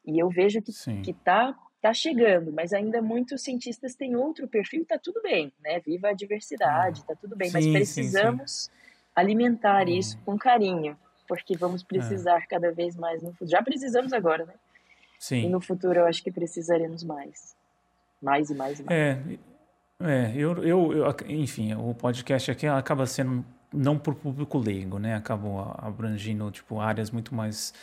E eu vejo que está tá chegando, mas ainda muitos cientistas têm outro perfil está tudo bem, né? Viva a diversidade, está tudo bem, sim, mas precisamos sim, sim. alimentar hum. isso com carinho, porque vamos precisar é. cada vez mais no futuro. Já precisamos agora, né? Sim. E no futuro eu acho que precisaremos mais. Mais e mais e mais. É, é eu, eu, eu enfim, o podcast aqui acaba sendo não por público leigo, né? Acabou abrangindo tipo áreas muito mais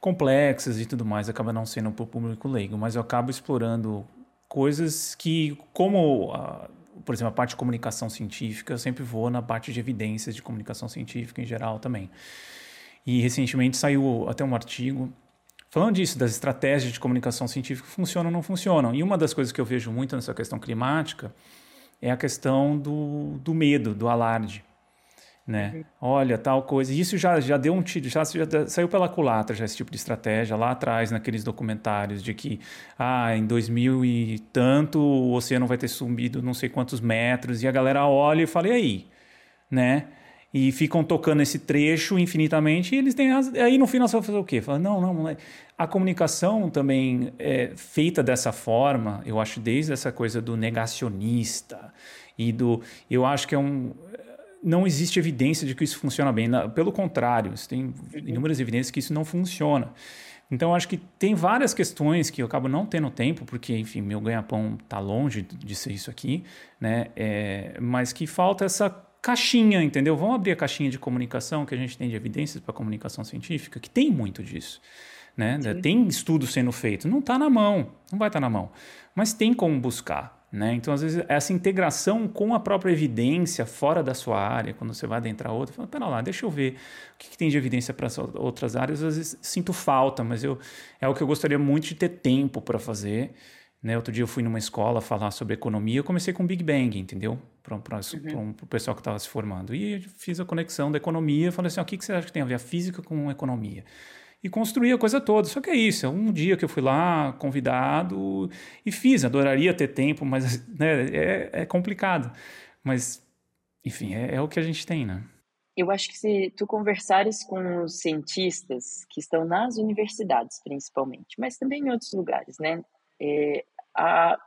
complexas e tudo mais, acaba não sendo por público leigo, mas eu acabo explorando coisas que, como a, por exemplo, a parte de comunicação científica, eu sempre vou na parte de evidências de comunicação científica em geral também. E recentemente saiu até um artigo falando disso, das estratégias de comunicação científica funcionam ou não funcionam. E uma das coisas que eu vejo muito nessa questão climática é a questão do, do medo, do alarde né? Uhum. Olha, tal coisa. Isso já, já deu um tiro, já, já, saiu pela culatra já esse tipo de estratégia lá atrás naqueles documentários de que ah, em 2000 e tanto o oceano vai ter subido não sei quantos metros e a galera olha e fala, e aí? Né? E ficam tocando esse trecho infinitamente e eles têm aí no final você vai fazer o quê? Fala, não, não, a comunicação também é feita dessa forma, eu acho desde essa coisa do negacionista e do eu acho que é um não existe evidência de que isso funciona bem. Pelo contrário, tem inúmeras evidências que isso não funciona. Então, acho que tem várias questões que eu acabo não tendo tempo, porque, enfim, meu ganha-pão está longe de ser isso aqui, né? É, mas que falta essa caixinha, entendeu? Vamos abrir a caixinha de comunicação que a gente tem de evidências para comunicação científica, que tem muito disso. Né? Tem estudo sendo feito, não está na mão, não vai estar tá na mão, mas tem como buscar. Né? Então, às vezes, essa integração com a própria evidência fora da sua área, quando você vai adentrar outra, fala, pera lá, deixa eu ver o que, que tem de evidência para outras áreas. Às vezes sinto falta, mas eu, é o que eu gostaria muito de ter tempo para fazer. Né? Outro dia eu fui numa escola falar sobre economia, eu comecei com Big Bang, entendeu? Para uhum. o pessoal que estava se formando. E fiz a conexão da economia, falei assim, o que, que você acha que tem a ver a física com a economia? E construir a coisa toda. Só que é isso, é um dia que eu fui lá convidado e fiz. Adoraria ter tempo, mas né, é, é complicado. Mas, enfim, é, é, o que a gente tem, né? eu acho que se tu conversares com os cientistas que estão nas universidades, principalmente, mas também em outros lugares, né? É, a,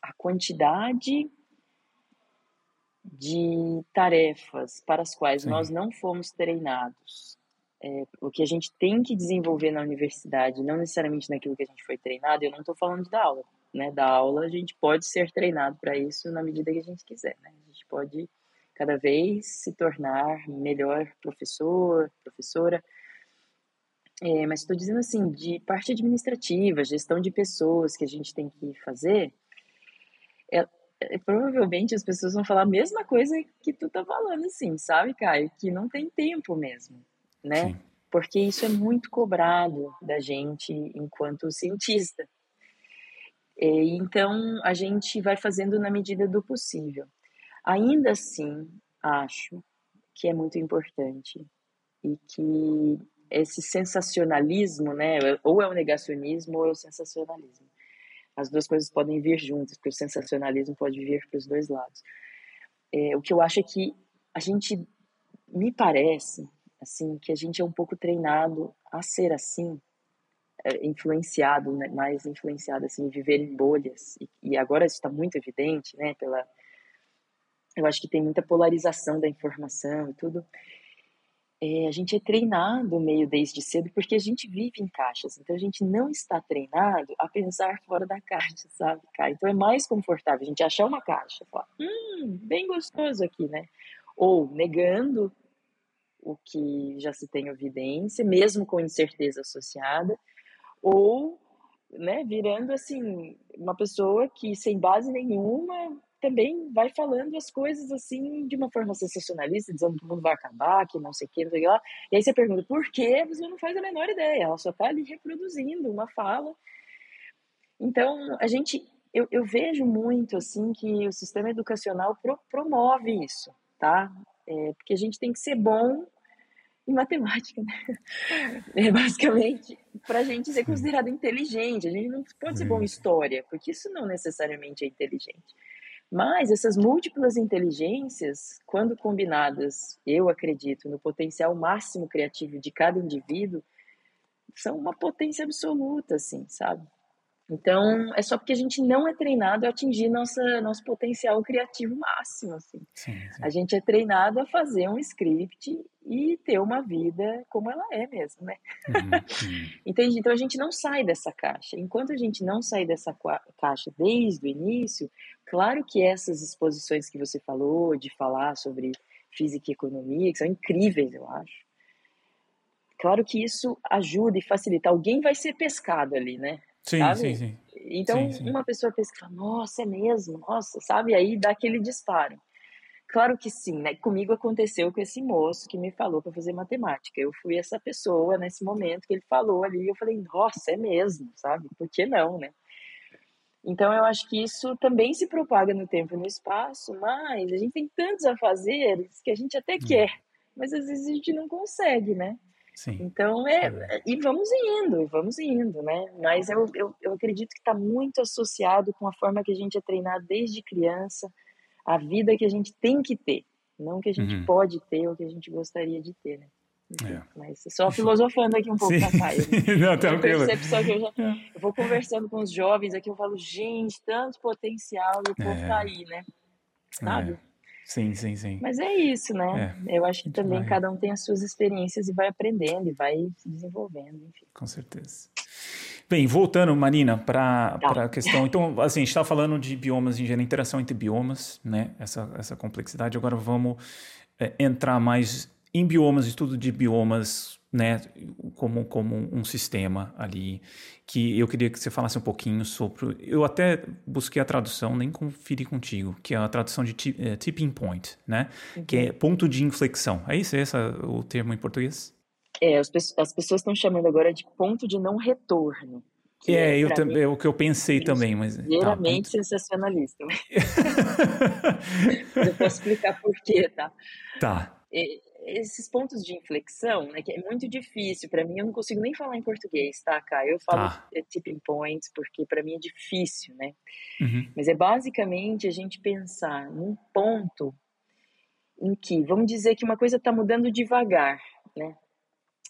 a quantidade de tarefas para as quais Sim. nós não fomos treinados, é, o que a gente tem que desenvolver na universidade, não necessariamente naquilo que a gente foi treinado, eu não estou falando da aula, né? Da aula a gente pode ser treinado para isso na medida que a gente quiser, né? A gente pode cada vez se tornar melhor professor, professora. É, mas estou dizendo assim, de parte administrativa, gestão de pessoas que a gente tem que fazer, é, é, provavelmente as pessoas vão falar a mesma coisa que tu tá falando, assim, sabe, Caio? Que não tem tempo mesmo, né? Sim. Porque isso é muito cobrado da gente enquanto cientista. Então, a gente vai fazendo na medida do possível. Ainda assim, acho que é muito importante e que esse sensacionalismo, né, ou é o negacionismo ou é o sensacionalismo. As duas coisas podem vir juntas, porque o sensacionalismo pode vir para os dois lados. É, o que eu acho é que a gente, me parece, assim, que a gente é um pouco treinado a ser assim, é, influenciado, né, mais influenciado, assim, viver em bolhas. E, e agora isso está muito evidente, né, pela eu acho que tem muita polarização da informação e tudo. É, a gente é treinado meio desde cedo porque a gente vive em caixas, então a gente não está treinado a pensar fora da caixa, sabe, cara? Então é mais confortável a gente achar uma caixa, falar, hum, bem gostoso aqui, né? Ou negando o que já se tem evidência, mesmo com incerteza associada, ou né, virando assim uma pessoa que sem base nenhuma também vai falando as coisas assim de uma forma sensacionalista, dizendo que o mundo vai acabar, que não sei o que, não sei o que lá. E aí você pergunta, por quê? Você não faz a menor ideia, ela só está ali reproduzindo uma fala. Então, a gente, eu, eu vejo muito assim que o sistema educacional pro, promove isso, tá? É, porque a gente tem que ser bom em matemática, né? É, basicamente, para a gente ser considerado inteligente. A gente não pode ser bom em história, porque isso não necessariamente é inteligente. Mas essas múltiplas inteligências, quando combinadas, eu acredito, no potencial máximo criativo de cada indivíduo, são uma potência absoluta, assim, sabe? Então, é só porque a gente não é treinado a atingir nossa, nosso potencial criativo máximo, assim. Sim, sim. A gente é treinado a fazer um script e ter uma vida como ela é mesmo, né? Uhum, Entende? Então, a gente não sai dessa caixa. Enquanto a gente não sai dessa caixa desde o início, claro que essas exposições que você falou, de falar sobre física e economia, que são incríveis, eu acho. Claro que isso ajuda e facilita. Alguém vai ser pescado ali, né? Sim, sabe? sim, sim. Então, sim, sim. uma pessoa pensa, fala, nossa, é mesmo, nossa, sabe? Aí dá aquele disparo. Claro que sim, né? Comigo aconteceu com esse moço que me falou para fazer matemática. Eu fui essa pessoa nesse momento que ele falou ali, eu falei, nossa, é mesmo, sabe? Por que não, né? Então, eu acho que isso também se propaga no tempo e no espaço, mas a gente tem tantos a fazer que a gente até hum. quer, mas às vezes a gente não consegue, né? Sim. Então, é, é, e vamos indo, vamos indo, né? Mas eu, eu, eu acredito que está muito associado com a forma que a gente é treinado desde criança, a vida que a gente tem que ter, não que a gente uhum. pode ter ou que a gente gostaria de ter, né? é. Mas só filosofando aqui um pouco, Sim. papai. Não, tranquilo. percepção que eu já é. eu vou conversando com os jovens aqui, eu falo, gente, tanto potencial e o povo é. tá aí, né? Sabe? É. Sim, sim, sim. Mas é isso, né? É, eu acho que também vai. cada um tem as suas experiências e vai aprendendo e vai se desenvolvendo, enfim. Com certeza. Bem, voltando, Marina, para tá. a questão. Então, assim, a gente está falando de biomas em geral, interação entre biomas, né? Essa, essa complexidade. Agora vamos é, entrar mais em biomas, estudo de biomas né, como, como um sistema ali, que eu queria que você falasse um pouquinho sobre. Eu até busquei a tradução, nem conferi contigo, que é a tradução de uh, tipping point, né? Uhum. Que é ponto de inflexão. É isso? É esse o termo em português? É, as, as pessoas estão chamando agora de ponto de não retorno. É, é, eu mim, é o que eu pensei também, mas. Inteiramente tá, sensacionalista. eu posso explicar por quê, tá? Tá. É, esses pontos de inflexão, né, que é muito difícil para mim, eu não consigo nem falar em português, tá, Caio? Eu falo ah. tipping points porque para mim é difícil, né? Uhum. Mas é basicamente a gente pensar num ponto em que, vamos dizer que uma coisa está mudando devagar, né?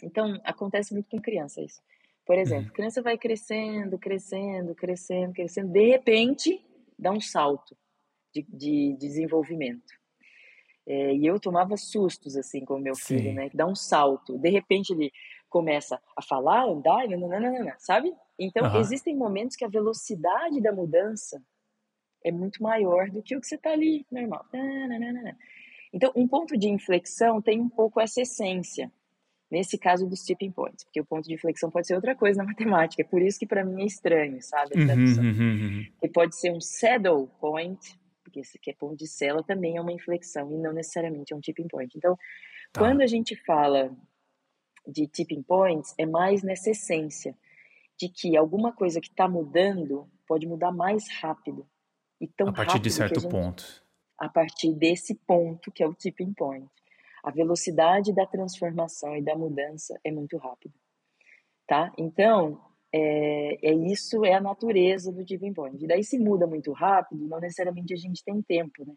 Então, acontece muito com criança isso. Por exemplo, a uhum. criança vai crescendo, crescendo, crescendo, crescendo, de repente dá um salto de, de desenvolvimento. É, e eu tomava sustos assim com o meu filho, Sim. né? Dá um salto, de repente ele começa a falar, andar, nananana, sabe? Então uhum. existem momentos que a velocidade da mudança é muito maior do que o que você está ali normal. Então, um ponto de inflexão tem um pouco essa essência nesse caso dos tipping points, porque o ponto de inflexão pode ser outra coisa na matemática, é por isso que para mim é estranho, sabe, a tradução. Uhum, uhum, uhum. E pode ser um saddle point, porque esse aqui é ponto de cela, também é uma inflexão e não necessariamente é um tipping point. Então, tá. quando a gente fala de tipping points, é mais nessa essência de que alguma coisa que está mudando pode mudar mais rápido. E tão a partir de certo gente, ponto. A partir desse ponto que é o tipping point a velocidade da transformação e da mudança é muito rápida, tá? Então, é, é isso é a natureza do tipping point. E daí se muda muito rápido, não necessariamente a gente tem tempo, né?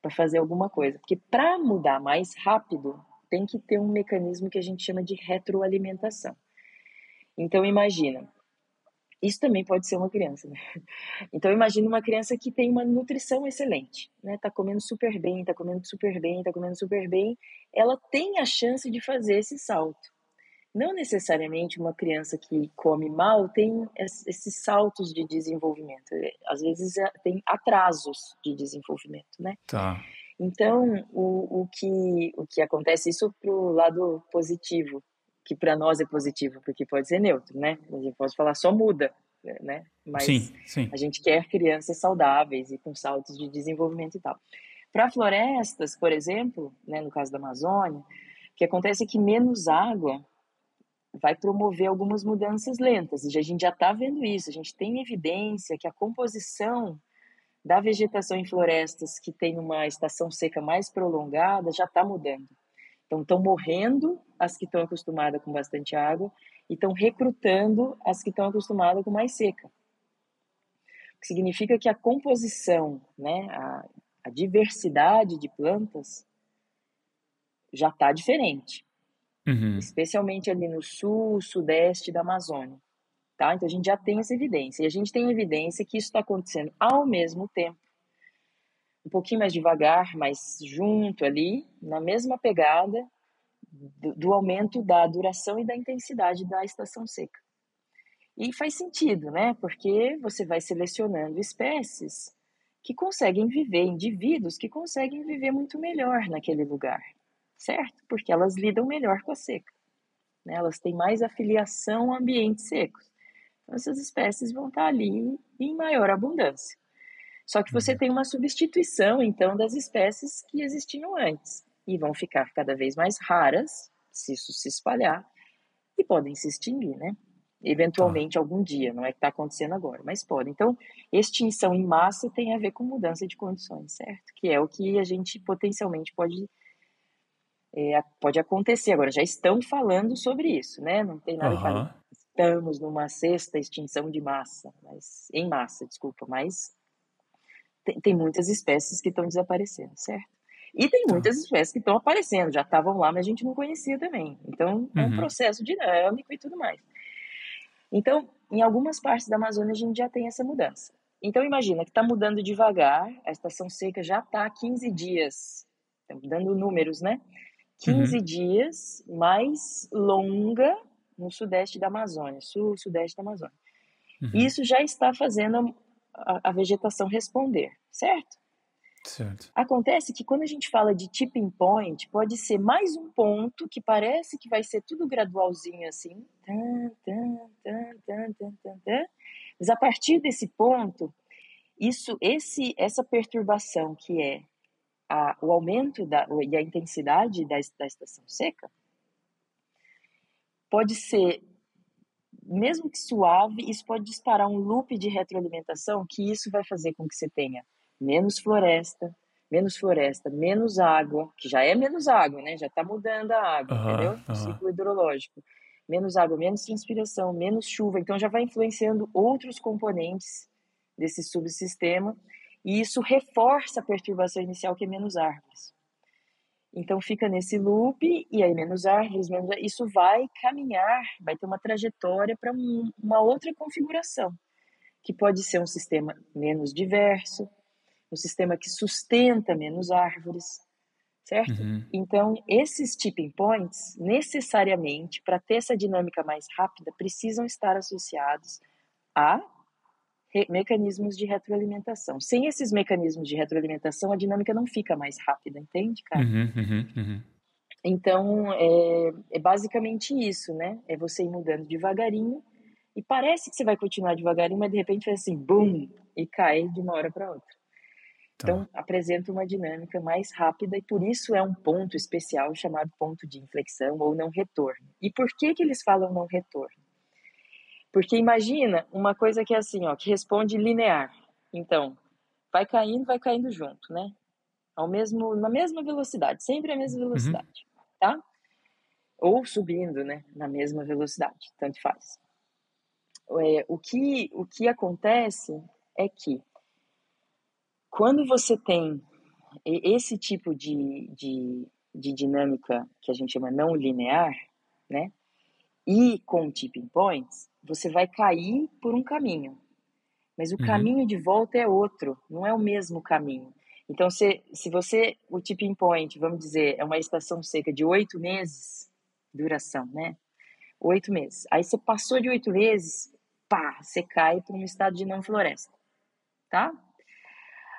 Para fazer alguma coisa. Porque para mudar mais rápido, tem que ter um mecanismo que a gente chama de retroalimentação. Então, imagina, isso também pode ser uma criança, né? Então imagina uma criança que tem uma nutrição excelente, né? Tá comendo super bem, tá comendo super bem, tá comendo super bem. Ela tem a chance de fazer esse salto. Não necessariamente uma criança que come mal tem esses saltos de desenvolvimento. Às vezes é, tem atrasos de desenvolvimento, né? Tá. Então, o, o, que, o que acontece, isso pro lado positivo, que para nós é positivo, porque pode ser neutro, né? A gente pode falar só muda, né? Mas sim, sim. a gente quer crianças saudáveis e com saltos de desenvolvimento e tal. Para florestas, por exemplo, né, no caso da Amazônia, o que acontece é que menos água vai promover algumas mudanças lentas. E a gente já está vendo isso, a gente tem evidência que a composição da vegetação em florestas que tem uma estação seca mais prolongada já está mudando. Então, estão morrendo as que estão acostumadas com bastante água e estão recrutando as que estão acostumadas com mais seca. O que significa que a composição, né, a, a diversidade de plantas já está diferente. Uhum. Especialmente ali no sul, sudeste da Amazônia. Tá? Então, a gente já tem essa evidência. E a gente tem evidência que isso está acontecendo ao mesmo tempo um pouquinho mais devagar, mas junto ali, na mesma pegada do, do, aumento da duração e da intensidade da estação seca. E faz sentido, né? Porque você vai selecionando espécies que conseguem viver, indivíduos que conseguem viver muito melhor naquele lugar, certo? Porque elas lidam melhor com a seca. Né? Elas têm mais afiliação a ambientes secos. Então, essas espécies vão estar ali em maior abundância. Só que você uhum. tem uma substituição, então, das espécies que existiam antes e vão ficar cada vez mais raras se isso se espalhar e podem se extinguir, né? Eventualmente, ah. algum dia, não é que está acontecendo agora, mas pode. Então, extinção em massa tem a ver com mudança de condições, certo? Que é o que a gente potencialmente pode, é, pode acontecer. Agora, já estão falando sobre isso, né? Não tem nada uhum. falar. Estamos numa sexta extinção de massa, mas em massa, desculpa, mas tem, tem muitas espécies que estão desaparecendo, certo? E tem tá. muitas espécies que estão aparecendo, já estavam lá, mas a gente não conhecia também. Então, é um uhum. processo dinâmico e tudo mais. Então, em algumas partes da Amazônia, a gente já tem essa mudança. Então, imagina que está mudando devagar, a estação seca já está há 15 dias, dando números, né? 15 uhum. dias mais longa no sudeste da Amazônia, sul, sudeste da Amazônia. Uhum. Isso já está fazendo a, a vegetação responder, certo? Certo. Acontece que quando a gente fala de tipping point, pode ser mais um ponto que parece que vai ser tudo gradualzinho assim, mas a partir desse ponto, isso, esse, essa perturbação que é a, o aumento da, e a intensidade da, da estação seca, pode ser mesmo que suave, isso pode disparar um loop de retroalimentação que isso vai fazer com que você tenha menos floresta, menos floresta, menos água, que já é menos água, né? Já está mudando a água, uhum, entendeu? O ciclo hidrológico. Menos água, menos transpiração, menos chuva. Então já vai influenciando outros componentes desse subsistema e isso reforça a perturbação inicial que é menos árvores. Então fica nesse loop e aí menos árvores, menos isso vai caminhar, vai ter uma trajetória para um, uma outra configuração, que pode ser um sistema menos diverso, um sistema que sustenta menos árvores, certo? Uhum. Então, esses tipping points, necessariamente, para ter essa dinâmica mais rápida, precisam estar associados a mecanismos de retroalimentação. Sem esses mecanismos de retroalimentação, a dinâmica não fica mais rápida, entende, cara? Uhum, uhum, uhum. Então, é, é, basicamente isso, né? É você ir mudando devagarinho e parece que você vai continuar devagarinho, mas de repente faz assim, bum, e cai de uma hora para outra. Tá. Então, apresenta uma dinâmica mais rápida e por isso é um ponto especial chamado ponto de inflexão ou não retorno. E por que que eles falam não retorno? Porque imagina uma coisa que é assim, ó, que responde linear. Então, vai caindo, vai caindo junto, né? Ao mesmo, na mesma velocidade, sempre a mesma uhum. velocidade, uhum. tá? Ou subindo, né? Na mesma velocidade, tanto faz. É, o, que, o que acontece é que quando você tem esse tipo de, de, de dinâmica que a gente chama não linear, né? E com tipping points, você vai cair por um caminho. Mas o uhum. caminho de volta é outro, não é o mesmo caminho. Então, se, se você, o tipping point, vamos dizer, é uma estação seca de oito meses, duração, né? Oito meses. Aí você passou de oito meses, pá, você cai para um estado de não floresta, tá?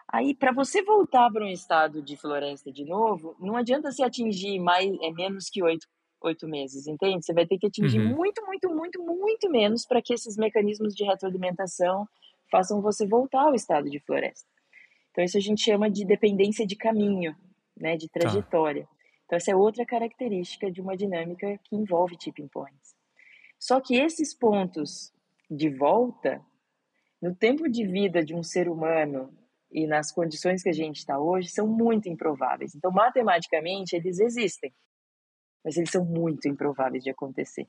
Aí, para você voltar para um estado de floresta de novo, não adianta se atingir mais, é menos que oito oito meses, entende? Você vai ter que atingir uhum. muito, muito, muito, muito menos para que esses mecanismos de retroalimentação façam você voltar ao estado de floresta. Então, isso a gente chama de dependência de caminho, né, de tá. trajetória. Tá. Então, essa é outra característica de uma dinâmica que envolve tipping points. Só que esses pontos de volta, no tempo de vida de um ser humano e nas condições que a gente está hoje, são muito improváveis. Então, matematicamente, eles existem mas eles são muito improváveis de acontecer.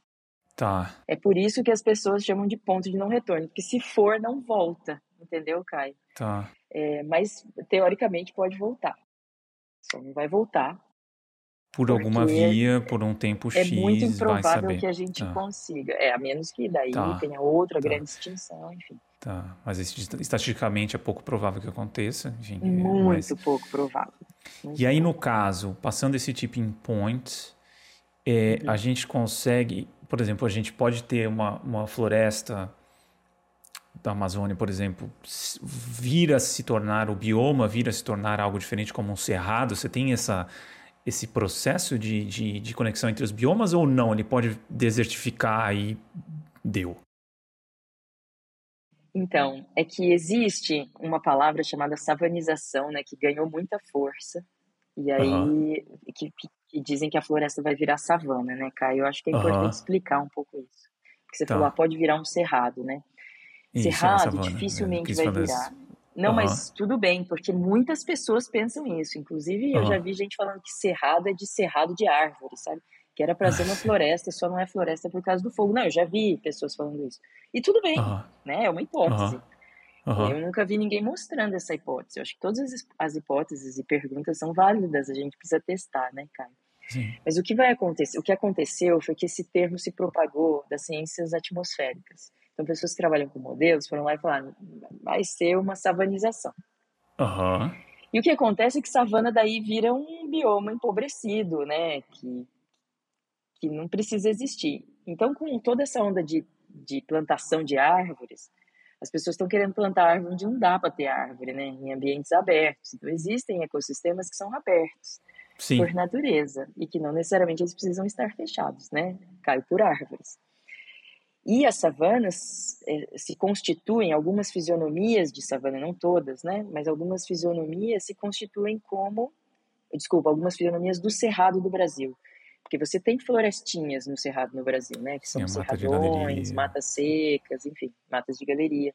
Tá. É por isso que as pessoas chamam de ponto de não retorno, porque se for, não volta, entendeu, Caio? Tá. É, mas, teoricamente, pode voltar. Só não vai voltar. Por alguma via, por um tempo X, É muito improvável que a gente tá. consiga. É, a menos que daí tá. tenha outra tá. grande extinção, enfim. Tá, mas estatisticamente é pouco provável que aconteça. Enfim, muito mas... pouco provável. Muito e aí, no caso, passando esse tipping point, é, a gente consegue, por exemplo, a gente pode ter uma, uma floresta da Amazônia, por exemplo, vir a se tornar, o bioma vir a se tornar algo diferente como um cerrado, você tem essa, esse processo de, de, de conexão entre os biomas ou não? Ele pode desertificar e deu? Então, é que existe uma palavra chamada savanização, né, que ganhou muita força, e aí, uhum. que, que, dizem que a floresta vai virar savana, né, Caio? Eu acho que é importante uhum. explicar um pouco isso. Porque você tá. falou, ah, pode virar um cerrado, né? Isso, é cerrado dificilmente é, vai virar. Não, uhum. mas tudo bem, porque muitas pessoas pensam isso. Inclusive, eu já vi gente falando que cerrado é de cerrado de árvore, sabe? Que era para ser uma floresta, só não é floresta por causa do fogo. Não, eu já vi pessoas falando isso. E tudo bem, né? É uma hipótese. Uhum. Eu nunca vi ninguém mostrando essa hipótese. Eu acho que todas as hipóteses e perguntas são válidas, a gente precisa testar, né, Caio? Sim. Mas o que vai acontecer? O que aconteceu foi que esse termo se propagou das ciências atmosféricas. Então, pessoas que trabalham com modelos foram lá e falaram: vai ser uma savanização. Uhum. E o que acontece é que savana daí vira um bioma empobrecido, né? Que, que não precisa existir. Então, com toda essa onda de, de plantação de árvores, as pessoas estão querendo plantar árvore onde não dá para ter árvore, né? Em ambientes abertos. Então, existem ecossistemas que são abertos. Sim. por natureza e que não necessariamente eles precisam estar fechados, né? Cai por árvores. E as savanas eh, se constituem, algumas fisionomias de savana, não todas, né? Mas algumas fisionomias se constituem como, desculpa, algumas fisionomias do cerrado do Brasil. Porque você tem florestinhas no cerrado no Brasil, né? Que são Sim, cerradões, matas secas, enfim, matas de galeria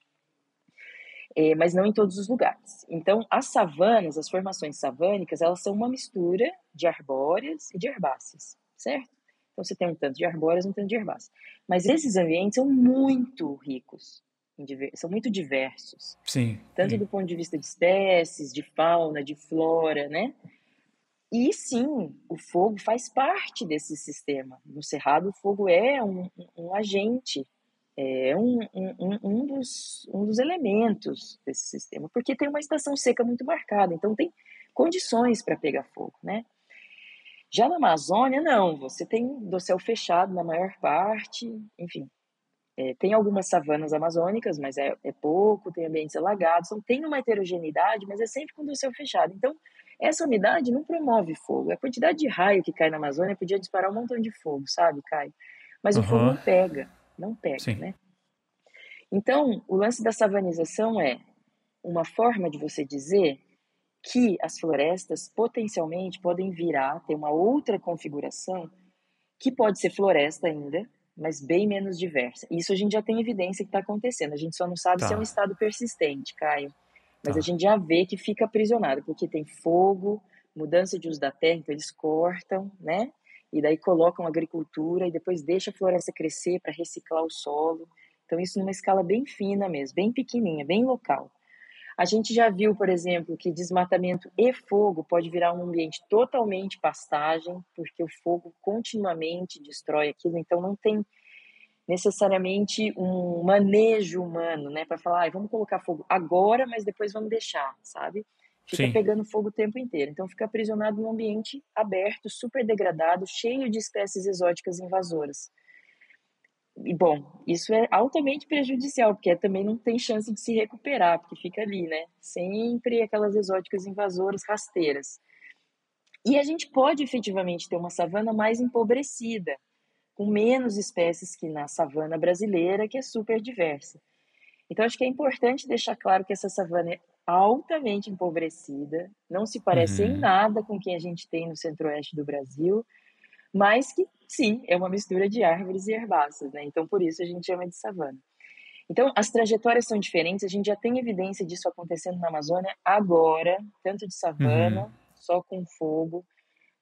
é, mas não em todos os lugares. Então, as savanas, as formações savânicas, elas são uma mistura de arbóreas e de herbáceas, certo? Então, você tem um tanto de arbóreas um tanto de herbáceas. Mas esses ambientes são muito ricos, são muito diversos. Sim. Tanto sim. do ponto de vista de espécies, de fauna, de flora, né? E sim, o fogo faz parte desse sistema. No Cerrado, o fogo é um, um agente, é um, um, um, dos, um dos elementos desse sistema, porque tem uma estação seca muito marcada, então tem condições para pegar fogo, né? Já na Amazônia, não, você tem dossel fechado na maior parte, enfim. É, tem algumas savanas amazônicas, mas é, é pouco, tem ambientes alagados, então tem uma heterogeneidade, mas é sempre com dossel fechado. Então, essa umidade não promove fogo. A quantidade de raio que cai na Amazônia podia disparar um montão de fogo, sabe, Caio? Mas uhum. o fogo não pega, não pega, Sim. né? Então, o lance da savanização é uma forma de você dizer que as florestas potencialmente podem virar, ter uma outra configuração, que pode ser floresta ainda, mas bem menos diversa. Isso a gente já tem evidência que está acontecendo. A gente só não sabe tá. se é um estado persistente, Caio. Mas tá. a gente já vê que fica aprisionado, porque tem fogo, mudança de uso da terra, então eles cortam, né? E daí colocam agricultura e depois deixa a floresta crescer para reciclar o solo. Então isso numa escala bem fina mesmo, bem pequenininha, bem local. A gente já viu, por exemplo, que desmatamento e fogo pode virar um ambiente totalmente pastagem, porque o fogo continuamente destrói aquilo, então não tem necessariamente um manejo humano, né, para falar, ah, vamos colocar fogo agora, mas depois vamos deixar, sabe? Fica Sim. pegando fogo o tempo inteiro. Então fica aprisionado num ambiente aberto, super degradado, cheio de espécies exóticas invasoras. E bom, isso é altamente prejudicial, porque também não tem chance de se recuperar, porque fica ali, né? Sempre aquelas exóticas invasoras rasteiras. E a gente pode efetivamente ter uma savana mais empobrecida, com menos espécies que na savana brasileira, que é super diversa. Então, acho que é importante deixar claro que essa savana é altamente empobrecida, não se parece uhum. em nada com o que a gente tem no centro-oeste do Brasil, mas que, sim, é uma mistura de árvores e herbáceas, né? Então, por isso a gente chama de savana. Então, as trajetórias são diferentes, a gente já tem evidência disso acontecendo na Amazônia agora, tanto de savana, uhum. só com fogo,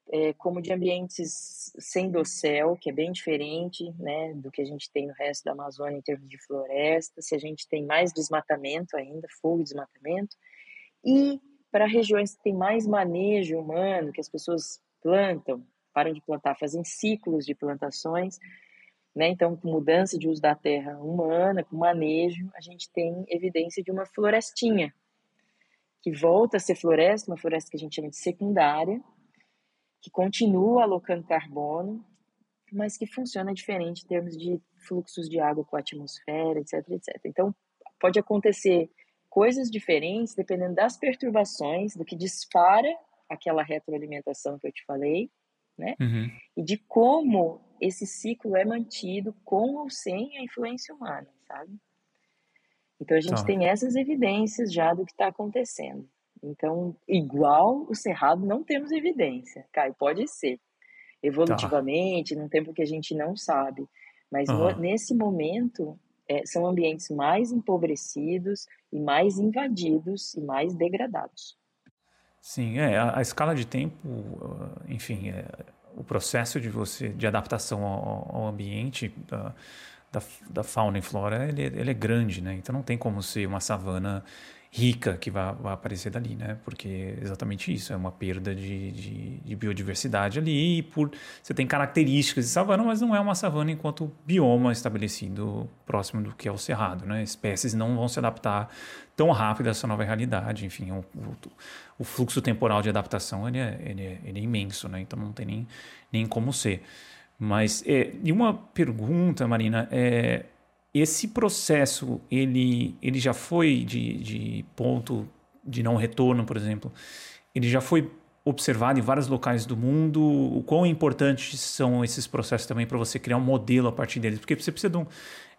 é, como de ambientes sem dossel, que é bem diferente né, do que a gente tem no resto da Amazônia em termos de floresta, se a gente tem mais desmatamento ainda, fogo e desmatamento, e para regiões que tem mais manejo humano, que as pessoas plantam, param de plantar, fazem ciclos de plantações, né, então com mudança de uso da terra humana, com manejo, a gente tem evidência de uma florestinha, que volta a ser floresta, uma floresta que a gente chama de secundária, que continua alocando carbono, mas que funciona diferente em termos de fluxos de água com a atmosfera, etc, etc. Então, pode acontecer coisas diferentes dependendo das perturbações, do que dispara aquela retroalimentação que eu te falei, né? Uhum. E de como esse ciclo é mantido com ou sem a influência humana, sabe? Então a gente tá. tem essas evidências já do que está acontecendo. Então, igual o Cerrado, não temos evidência. Caio, pode ser. Evolutivamente, tá. num tempo que a gente não sabe. Mas uhum. no, nesse momento, é, são ambientes mais empobrecidos e mais invadidos e mais degradados. Sim, é, a, a escala de tempo, uh, enfim, é, o processo de você de adaptação ao, ao ambiente da, da, da, fauna e flora, ele, ele, é grande, né? Então não tem como ser uma savana rica que vai, vai, aparecer dali, né? Porque é exatamente isso, é uma perda de, de, de, biodiversidade ali, por você tem características de savana, mas não é uma savana enquanto bioma estabelecido próximo do que é o cerrado, né? Espécies não vão se adaptar tão rápido a essa nova realidade, enfim, o, o, o fluxo temporal de adaptação ele é, ele é, ele é, imenso, né? Então não tem nem, nem como ser. Mas, é, e uma pergunta, Marina, é esse processo, ele, ele já foi de, de ponto de não retorno, por exemplo, ele já foi observado em vários locais do mundo? O quão importantes são esses processos também para você criar um modelo a partir deles? Porque você precisa de um.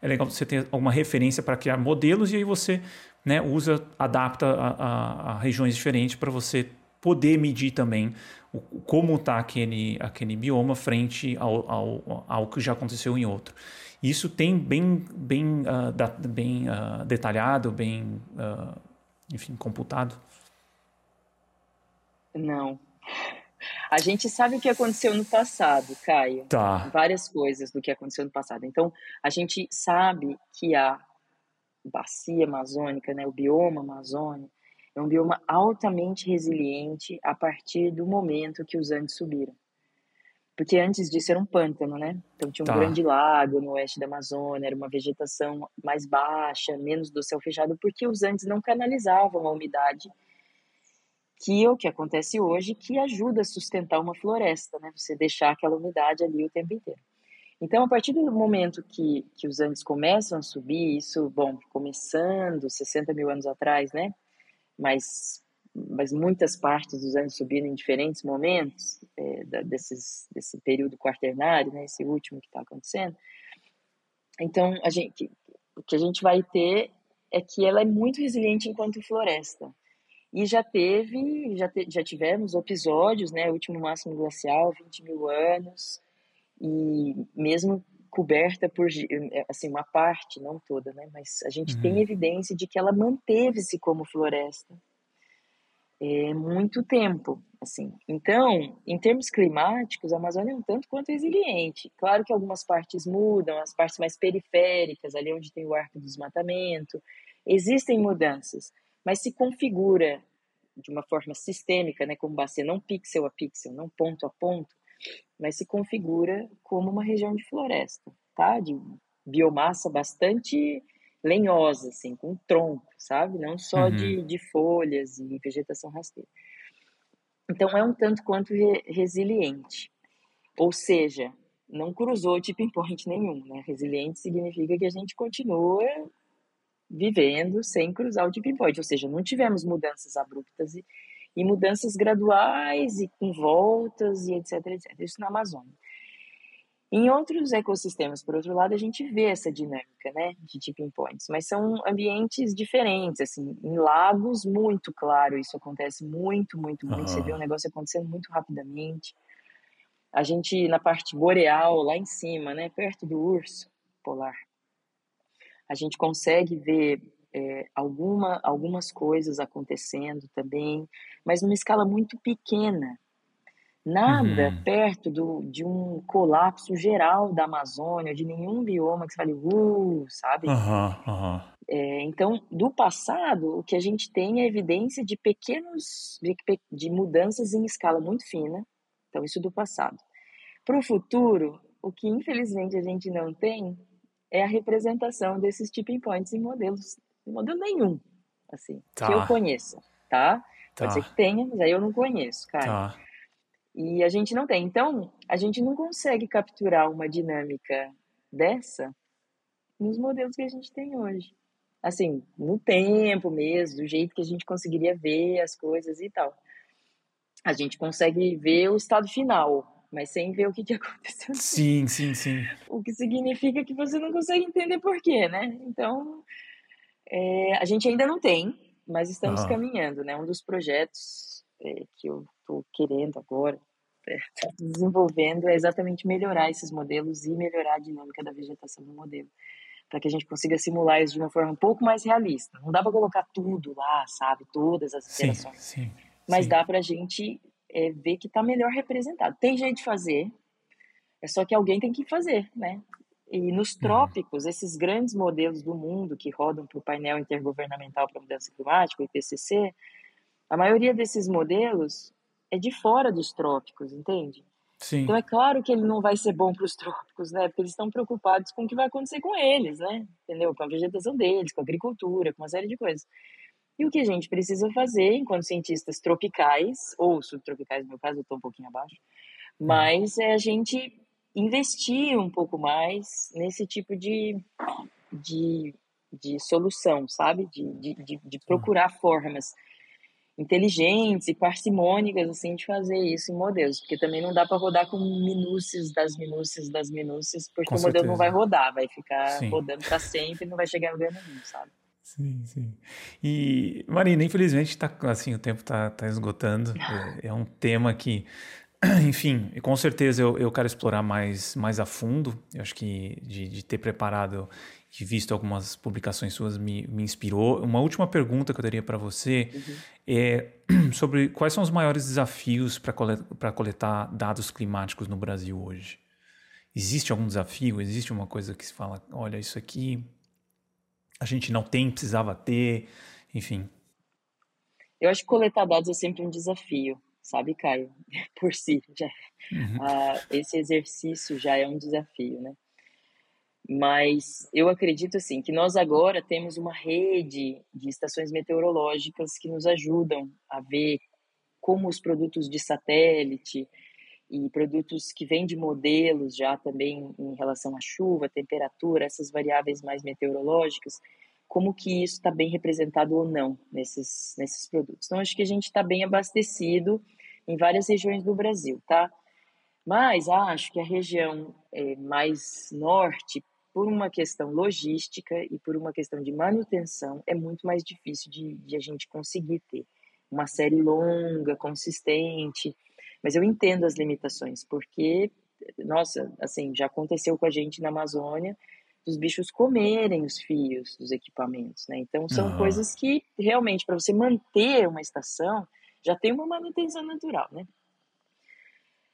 É legal você ter alguma referência para criar modelos e aí você né, usa, adapta a, a, a regiões diferentes para você poder medir também o, como está aquele, aquele bioma frente ao, ao, ao que já aconteceu em outro. Isso tem bem, bem, uh, da, bem uh, detalhado, bem, uh, enfim, computado? Não. A gente sabe o que aconteceu no passado, Caio. Tá. Várias coisas do que aconteceu no passado. Então, a gente sabe que a bacia amazônica, né, o bioma amazônico, É um bioma altamente resiliente a partir do momento que os Andes subiram. Porque antes disso era um pântano, né? Então tinha um tá. grande lago no oeste da Amazônia, era uma vegetação mais baixa, menos do céu fechado, porque os Andes não canalizavam a umidade, que é o que acontece hoje, que ajuda a sustentar uma floresta, né? Você deixar aquela umidade ali o tempo inteiro. Então, a partir do momento que, que os Andes começam a subir, isso, bom, começando 60 mil anos atrás, né? Mas mas muitas partes dos anos subindo em diferentes momentos é, da, desses, desse período quaternário, né, esse último que está acontecendo. Então, a gente, o que a gente vai ter é que ela é muito resiliente enquanto floresta. E já teve, já, te, já tivemos episódios, né, o último máximo glacial, 20 mil anos, e mesmo coberta por, assim, uma parte, não toda, né, mas a gente uhum. tem evidência de que ela manteve-se como floresta é, muito tempo, assim. Então, em termos climáticos, a Amazônia é um tanto quanto resiliente. Claro que algumas partes mudam, as partes mais periféricas, ali onde tem o arco do desmatamento, existem mudanças, mas se configura de uma forma sistêmica, né, como bacia, não pixel a pixel, não ponto a ponto, mas se configura como uma região de floresta, tá? De biomassa bastante lenhosa, assim, com tronco, sabe? Não só uhum. de, de folhas e vegetação rasteira. Então, é um tanto quanto re resiliente. Ou seja, não cruzou tipping point nenhum, né? Resiliente significa que a gente continua vivendo sem cruzar o tipping point, ou seja, não tivemos mudanças abruptas e, e mudanças graduais e com voltas e etc, etc. Isso na Amazônia. Em outros ecossistemas, por outro lado, a gente vê essa dinâmica, né, de tipping points, mas são ambientes diferentes, assim, em lagos, muito claro, isso acontece muito, muito, muito, uhum. você vê um negócio acontecendo muito rapidamente. A gente, na parte boreal, lá em cima, né, perto do urso polar, a gente consegue ver é, alguma, algumas coisas acontecendo também, mas numa escala muito pequena, Nada uhum. perto do, de um colapso geral da Amazônia, de nenhum bioma que você fale, uh, sabe? Uhum, uhum. É, então, do passado, o que a gente tem é evidência de pequenos, de, de mudanças em escala muito fina. Então, isso do passado. Para o futuro, o que infelizmente a gente não tem é a representação desses tipping points em modelos, em modelo nenhum, assim, tá. que eu conheça, tá? tá? Pode ser que tenha, mas aí eu não conheço, cara. Tá. E a gente não tem. Então, a gente não consegue capturar uma dinâmica dessa nos modelos que a gente tem hoje. Assim, no tempo mesmo, do jeito que a gente conseguiria ver as coisas e tal. A gente consegue ver o estado final, mas sem ver o que, que aconteceu. Sim, sim, sim. O que significa que você não consegue entender por quê, né? Então, é, a gente ainda não tem, mas estamos uhum. caminhando, né? Um dos projetos é, que eu estou querendo agora desenvolvendo é exatamente melhorar esses modelos e melhorar a dinâmica da vegetação no modelo, para que a gente consiga simular isso de uma forma um pouco mais realista. Não dá para colocar tudo lá, sabe, todas as interações, sim, sim, mas sim. dá para a gente é, ver que está melhor representado. Tem jeito de fazer, é só que alguém tem que fazer, né? E nos uhum. trópicos, esses grandes modelos do mundo que rodam para o painel intergovernamental para mudança climática, o IPCC, a maioria desses modelos é de fora dos trópicos, entende? Sim. Então é claro que ele não vai ser bom para os trópicos, né? Porque eles estão preocupados com o que vai acontecer com eles, né? Entendeu? Com a vegetação deles, com a agricultura, com uma série de coisas. E o que a gente precisa fazer enquanto cientistas tropicais, ou subtropicais, no meu caso, eu estou um pouquinho abaixo, mas é a gente investir um pouco mais nesse tipo de, de, de solução, sabe? De, de, de, de procurar formas inteligentes e parcimônicas assim de fazer isso em modelos, porque também não dá para rodar com minúcias das minúcias das minúcias, porque com o modelo certeza. não vai rodar, vai ficar sim. rodando para sempre e não vai chegar em lugar nenhum, sabe? Sim, sim. E, Marina, infelizmente, tá, assim, o tempo está tá esgotando. É, é, um tema que, enfim, com certeza eu, eu quero explorar mais, mais a fundo. Eu acho que de, de ter preparado que visto algumas publicações suas me, me inspirou. Uma última pergunta que eu teria para você uhum. é sobre quais são os maiores desafios para coletar, coletar dados climáticos no Brasil hoje? Existe algum desafio? Existe uma coisa que se fala, olha, isso aqui a gente não tem, precisava ter, enfim? Eu acho que coletar dados é sempre um desafio, sabe, Caio? Por si, já, uhum. uh, esse exercício já é um desafio, né? Mas eu acredito assim que nós agora temos uma rede de estações meteorológicas que nos ajudam a ver como os produtos de satélite e produtos que vêm de modelos já também em relação à chuva, temperatura, essas variáveis mais meteorológicas, como que isso está bem representado ou não nesses, nesses produtos. Então, acho que a gente está bem abastecido em várias regiões do Brasil, tá? Mas acho que a região é, mais norte, por uma questão logística e por uma questão de manutenção, é muito mais difícil de, de a gente conseguir ter uma série longa, consistente. Mas eu entendo as limitações, porque, nossa, assim, já aconteceu com a gente na Amazônia dos bichos comerem os fios dos equipamentos, né? Então são ah. coisas que realmente para você manter uma estação já tem uma manutenção natural, né?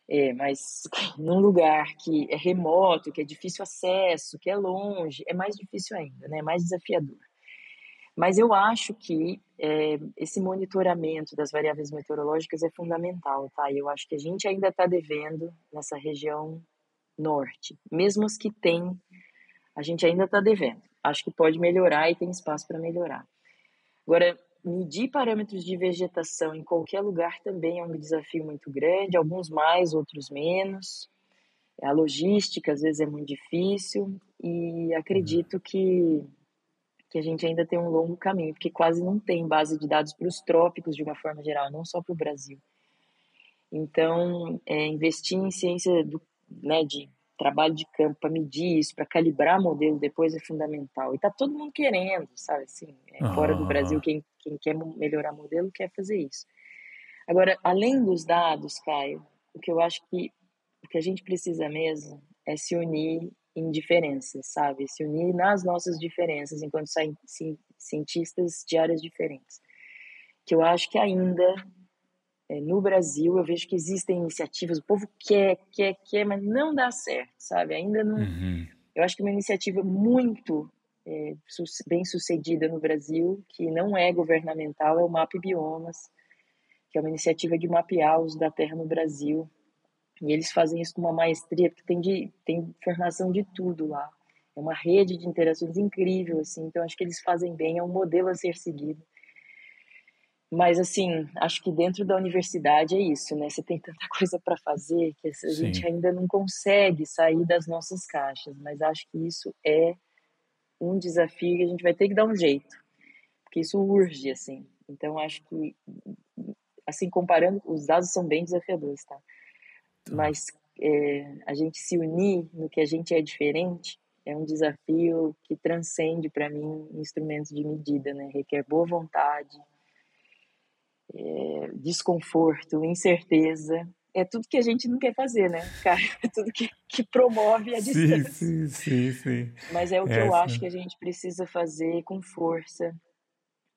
É, mas num lugar que é remoto, que é difícil acesso, que é longe, é mais difícil ainda, né? É mais desafiador. Mas eu acho que é, esse monitoramento das variáveis meteorológicas é fundamental, tá? E eu acho que a gente ainda está devendo nessa região norte, mesmo as que tem a gente ainda está devendo. Acho que pode melhorar e tem espaço para melhorar. Agora, medir parâmetros de vegetação em qualquer lugar também é um desafio muito grande, alguns mais, outros menos. A logística às vezes é muito difícil e acredito que, que a gente ainda tem um longo caminho, porque quase não tem base de dados para os trópicos de uma forma geral, não só para o Brasil. Então, é, investir em ciência do, né, de trabalho de campo para medir isso, para calibrar modelo depois é fundamental. E tá todo mundo querendo, sabe? Assim, é, fora do Brasil, quem, quem quer melhorar modelo quer fazer isso. Agora, além dos dados, Caio, o que eu acho que o que a gente precisa mesmo é se unir em diferenças, sabe? Se unir nas nossas diferenças enquanto cientistas de áreas diferentes. Que eu acho que ainda é, no Brasil, eu vejo que existem iniciativas, o povo quer, quer, quer, mas não dá certo, sabe? Ainda não. Uhum. Eu acho que uma iniciativa muito é, bem sucedida no Brasil, que não é governamental, é o MAP Biomas, que é uma iniciativa de mapear os da terra no Brasil. E eles fazem isso com uma maestria, porque tem, de, tem informação de tudo lá. É uma rede de interações incrível, assim. Então, acho que eles fazem bem, é um modelo a ser seguido. Mas, assim, acho que dentro da universidade é isso, né? Você tem tanta coisa para fazer que a Sim. gente ainda não consegue sair das nossas caixas. Mas acho que isso é um desafio que a gente vai ter que dar um jeito. Porque isso urge, assim. Então, acho que, assim, comparando, os dados são bem desafiadores, tá? tá. Mas é, a gente se unir no que a gente é diferente é um desafio que transcende, para mim, instrumentos de medida, né? Requer boa vontade, é, desconforto, incerteza. É tudo que a gente não quer fazer, né, cara? É tudo que, que promove a distância. Sim, sim, sim. Mas é o que eu acho que a gente precisa fazer com força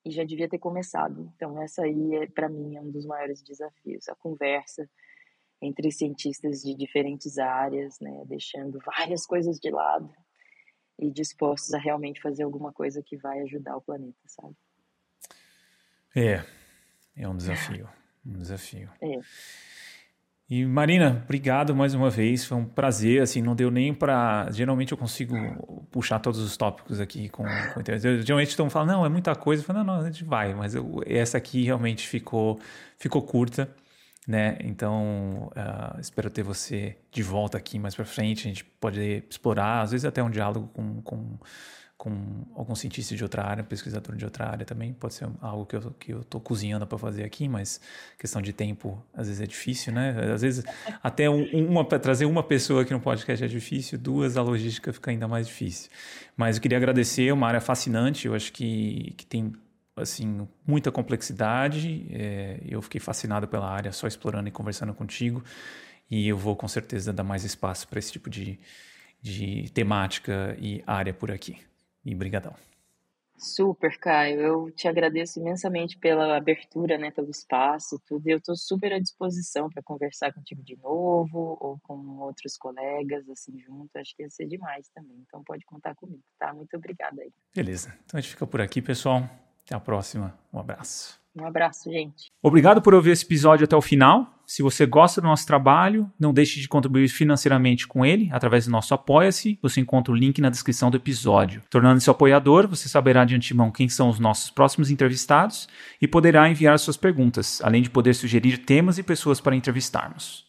e já devia ter começado. Então, essa aí, é, para mim, é um dos maiores desafios. A conversa entre cientistas de diferentes áreas, né, deixando várias coisas de lado e dispostos a realmente fazer alguma coisa que vai ajudar o planeta, sabe? É, é um desafio. Um desafio. É. E Marina, obrigado mais uma vez. Foi um prazer. Assim, não deu nem para. Geralmente eu consigo puxar todos os tópicos aqui com, com internet. Geralmente estão falando, não, é muita coisa. Eu falo, não, não, a gente vai. Mas eu, essa aqui realmente ficou, ficou curta, né? Então uh, espero ter você de volta aqui mais para frente. A gente pode explorar, às vezes até um diálogo com, com com algum cientista de outra área, pesquisador de outra área também. Pode ser algo que eu que eu estou cozinhando para fazer aqui, mas questão de tempo às vezes é difícil, né? Às vezes até um, uma trazer uma pessoa aqui no podcast é difícil, duas a logística fica ainda mais difícil. Mas eu queria agradecer, é uma área fascinante. Eu acho que que tem assim muita complexidade. É, eu fiquei fascinado pela área só explorando e conversando contigo. E eu vou com certeza dar mais espaço para esse tipo de, de temática e área por aqui. E brigadão. Super, Caio. Eu te agradeço imensamente pela abertura, né, pelo espaço, tudo. Eu estou super à disposição para conversar contigo de novo ou com outros colegas assim junto. Acho que ia ser demais também. Então pode contar comigo, tá? Muito obrigada aí. Beleza. Então a gente fica por aqui, pessoal. Até a próxima. Um abraço. Um abraço, gente. Obrigado por ouvir esse episódio até o final. Se você gosta do nosso trabalho, não deixe de contribuir financeiramente com ele através do nosso Apoia-se. Você encontra o link na descrição do episódio. Tornando-se apoiador, você saberá de antemão quem são os nossos próximos entrevistados e poderá enviar suas perguntas, além de poder sugerir temas e pessoas para entrevistarmos.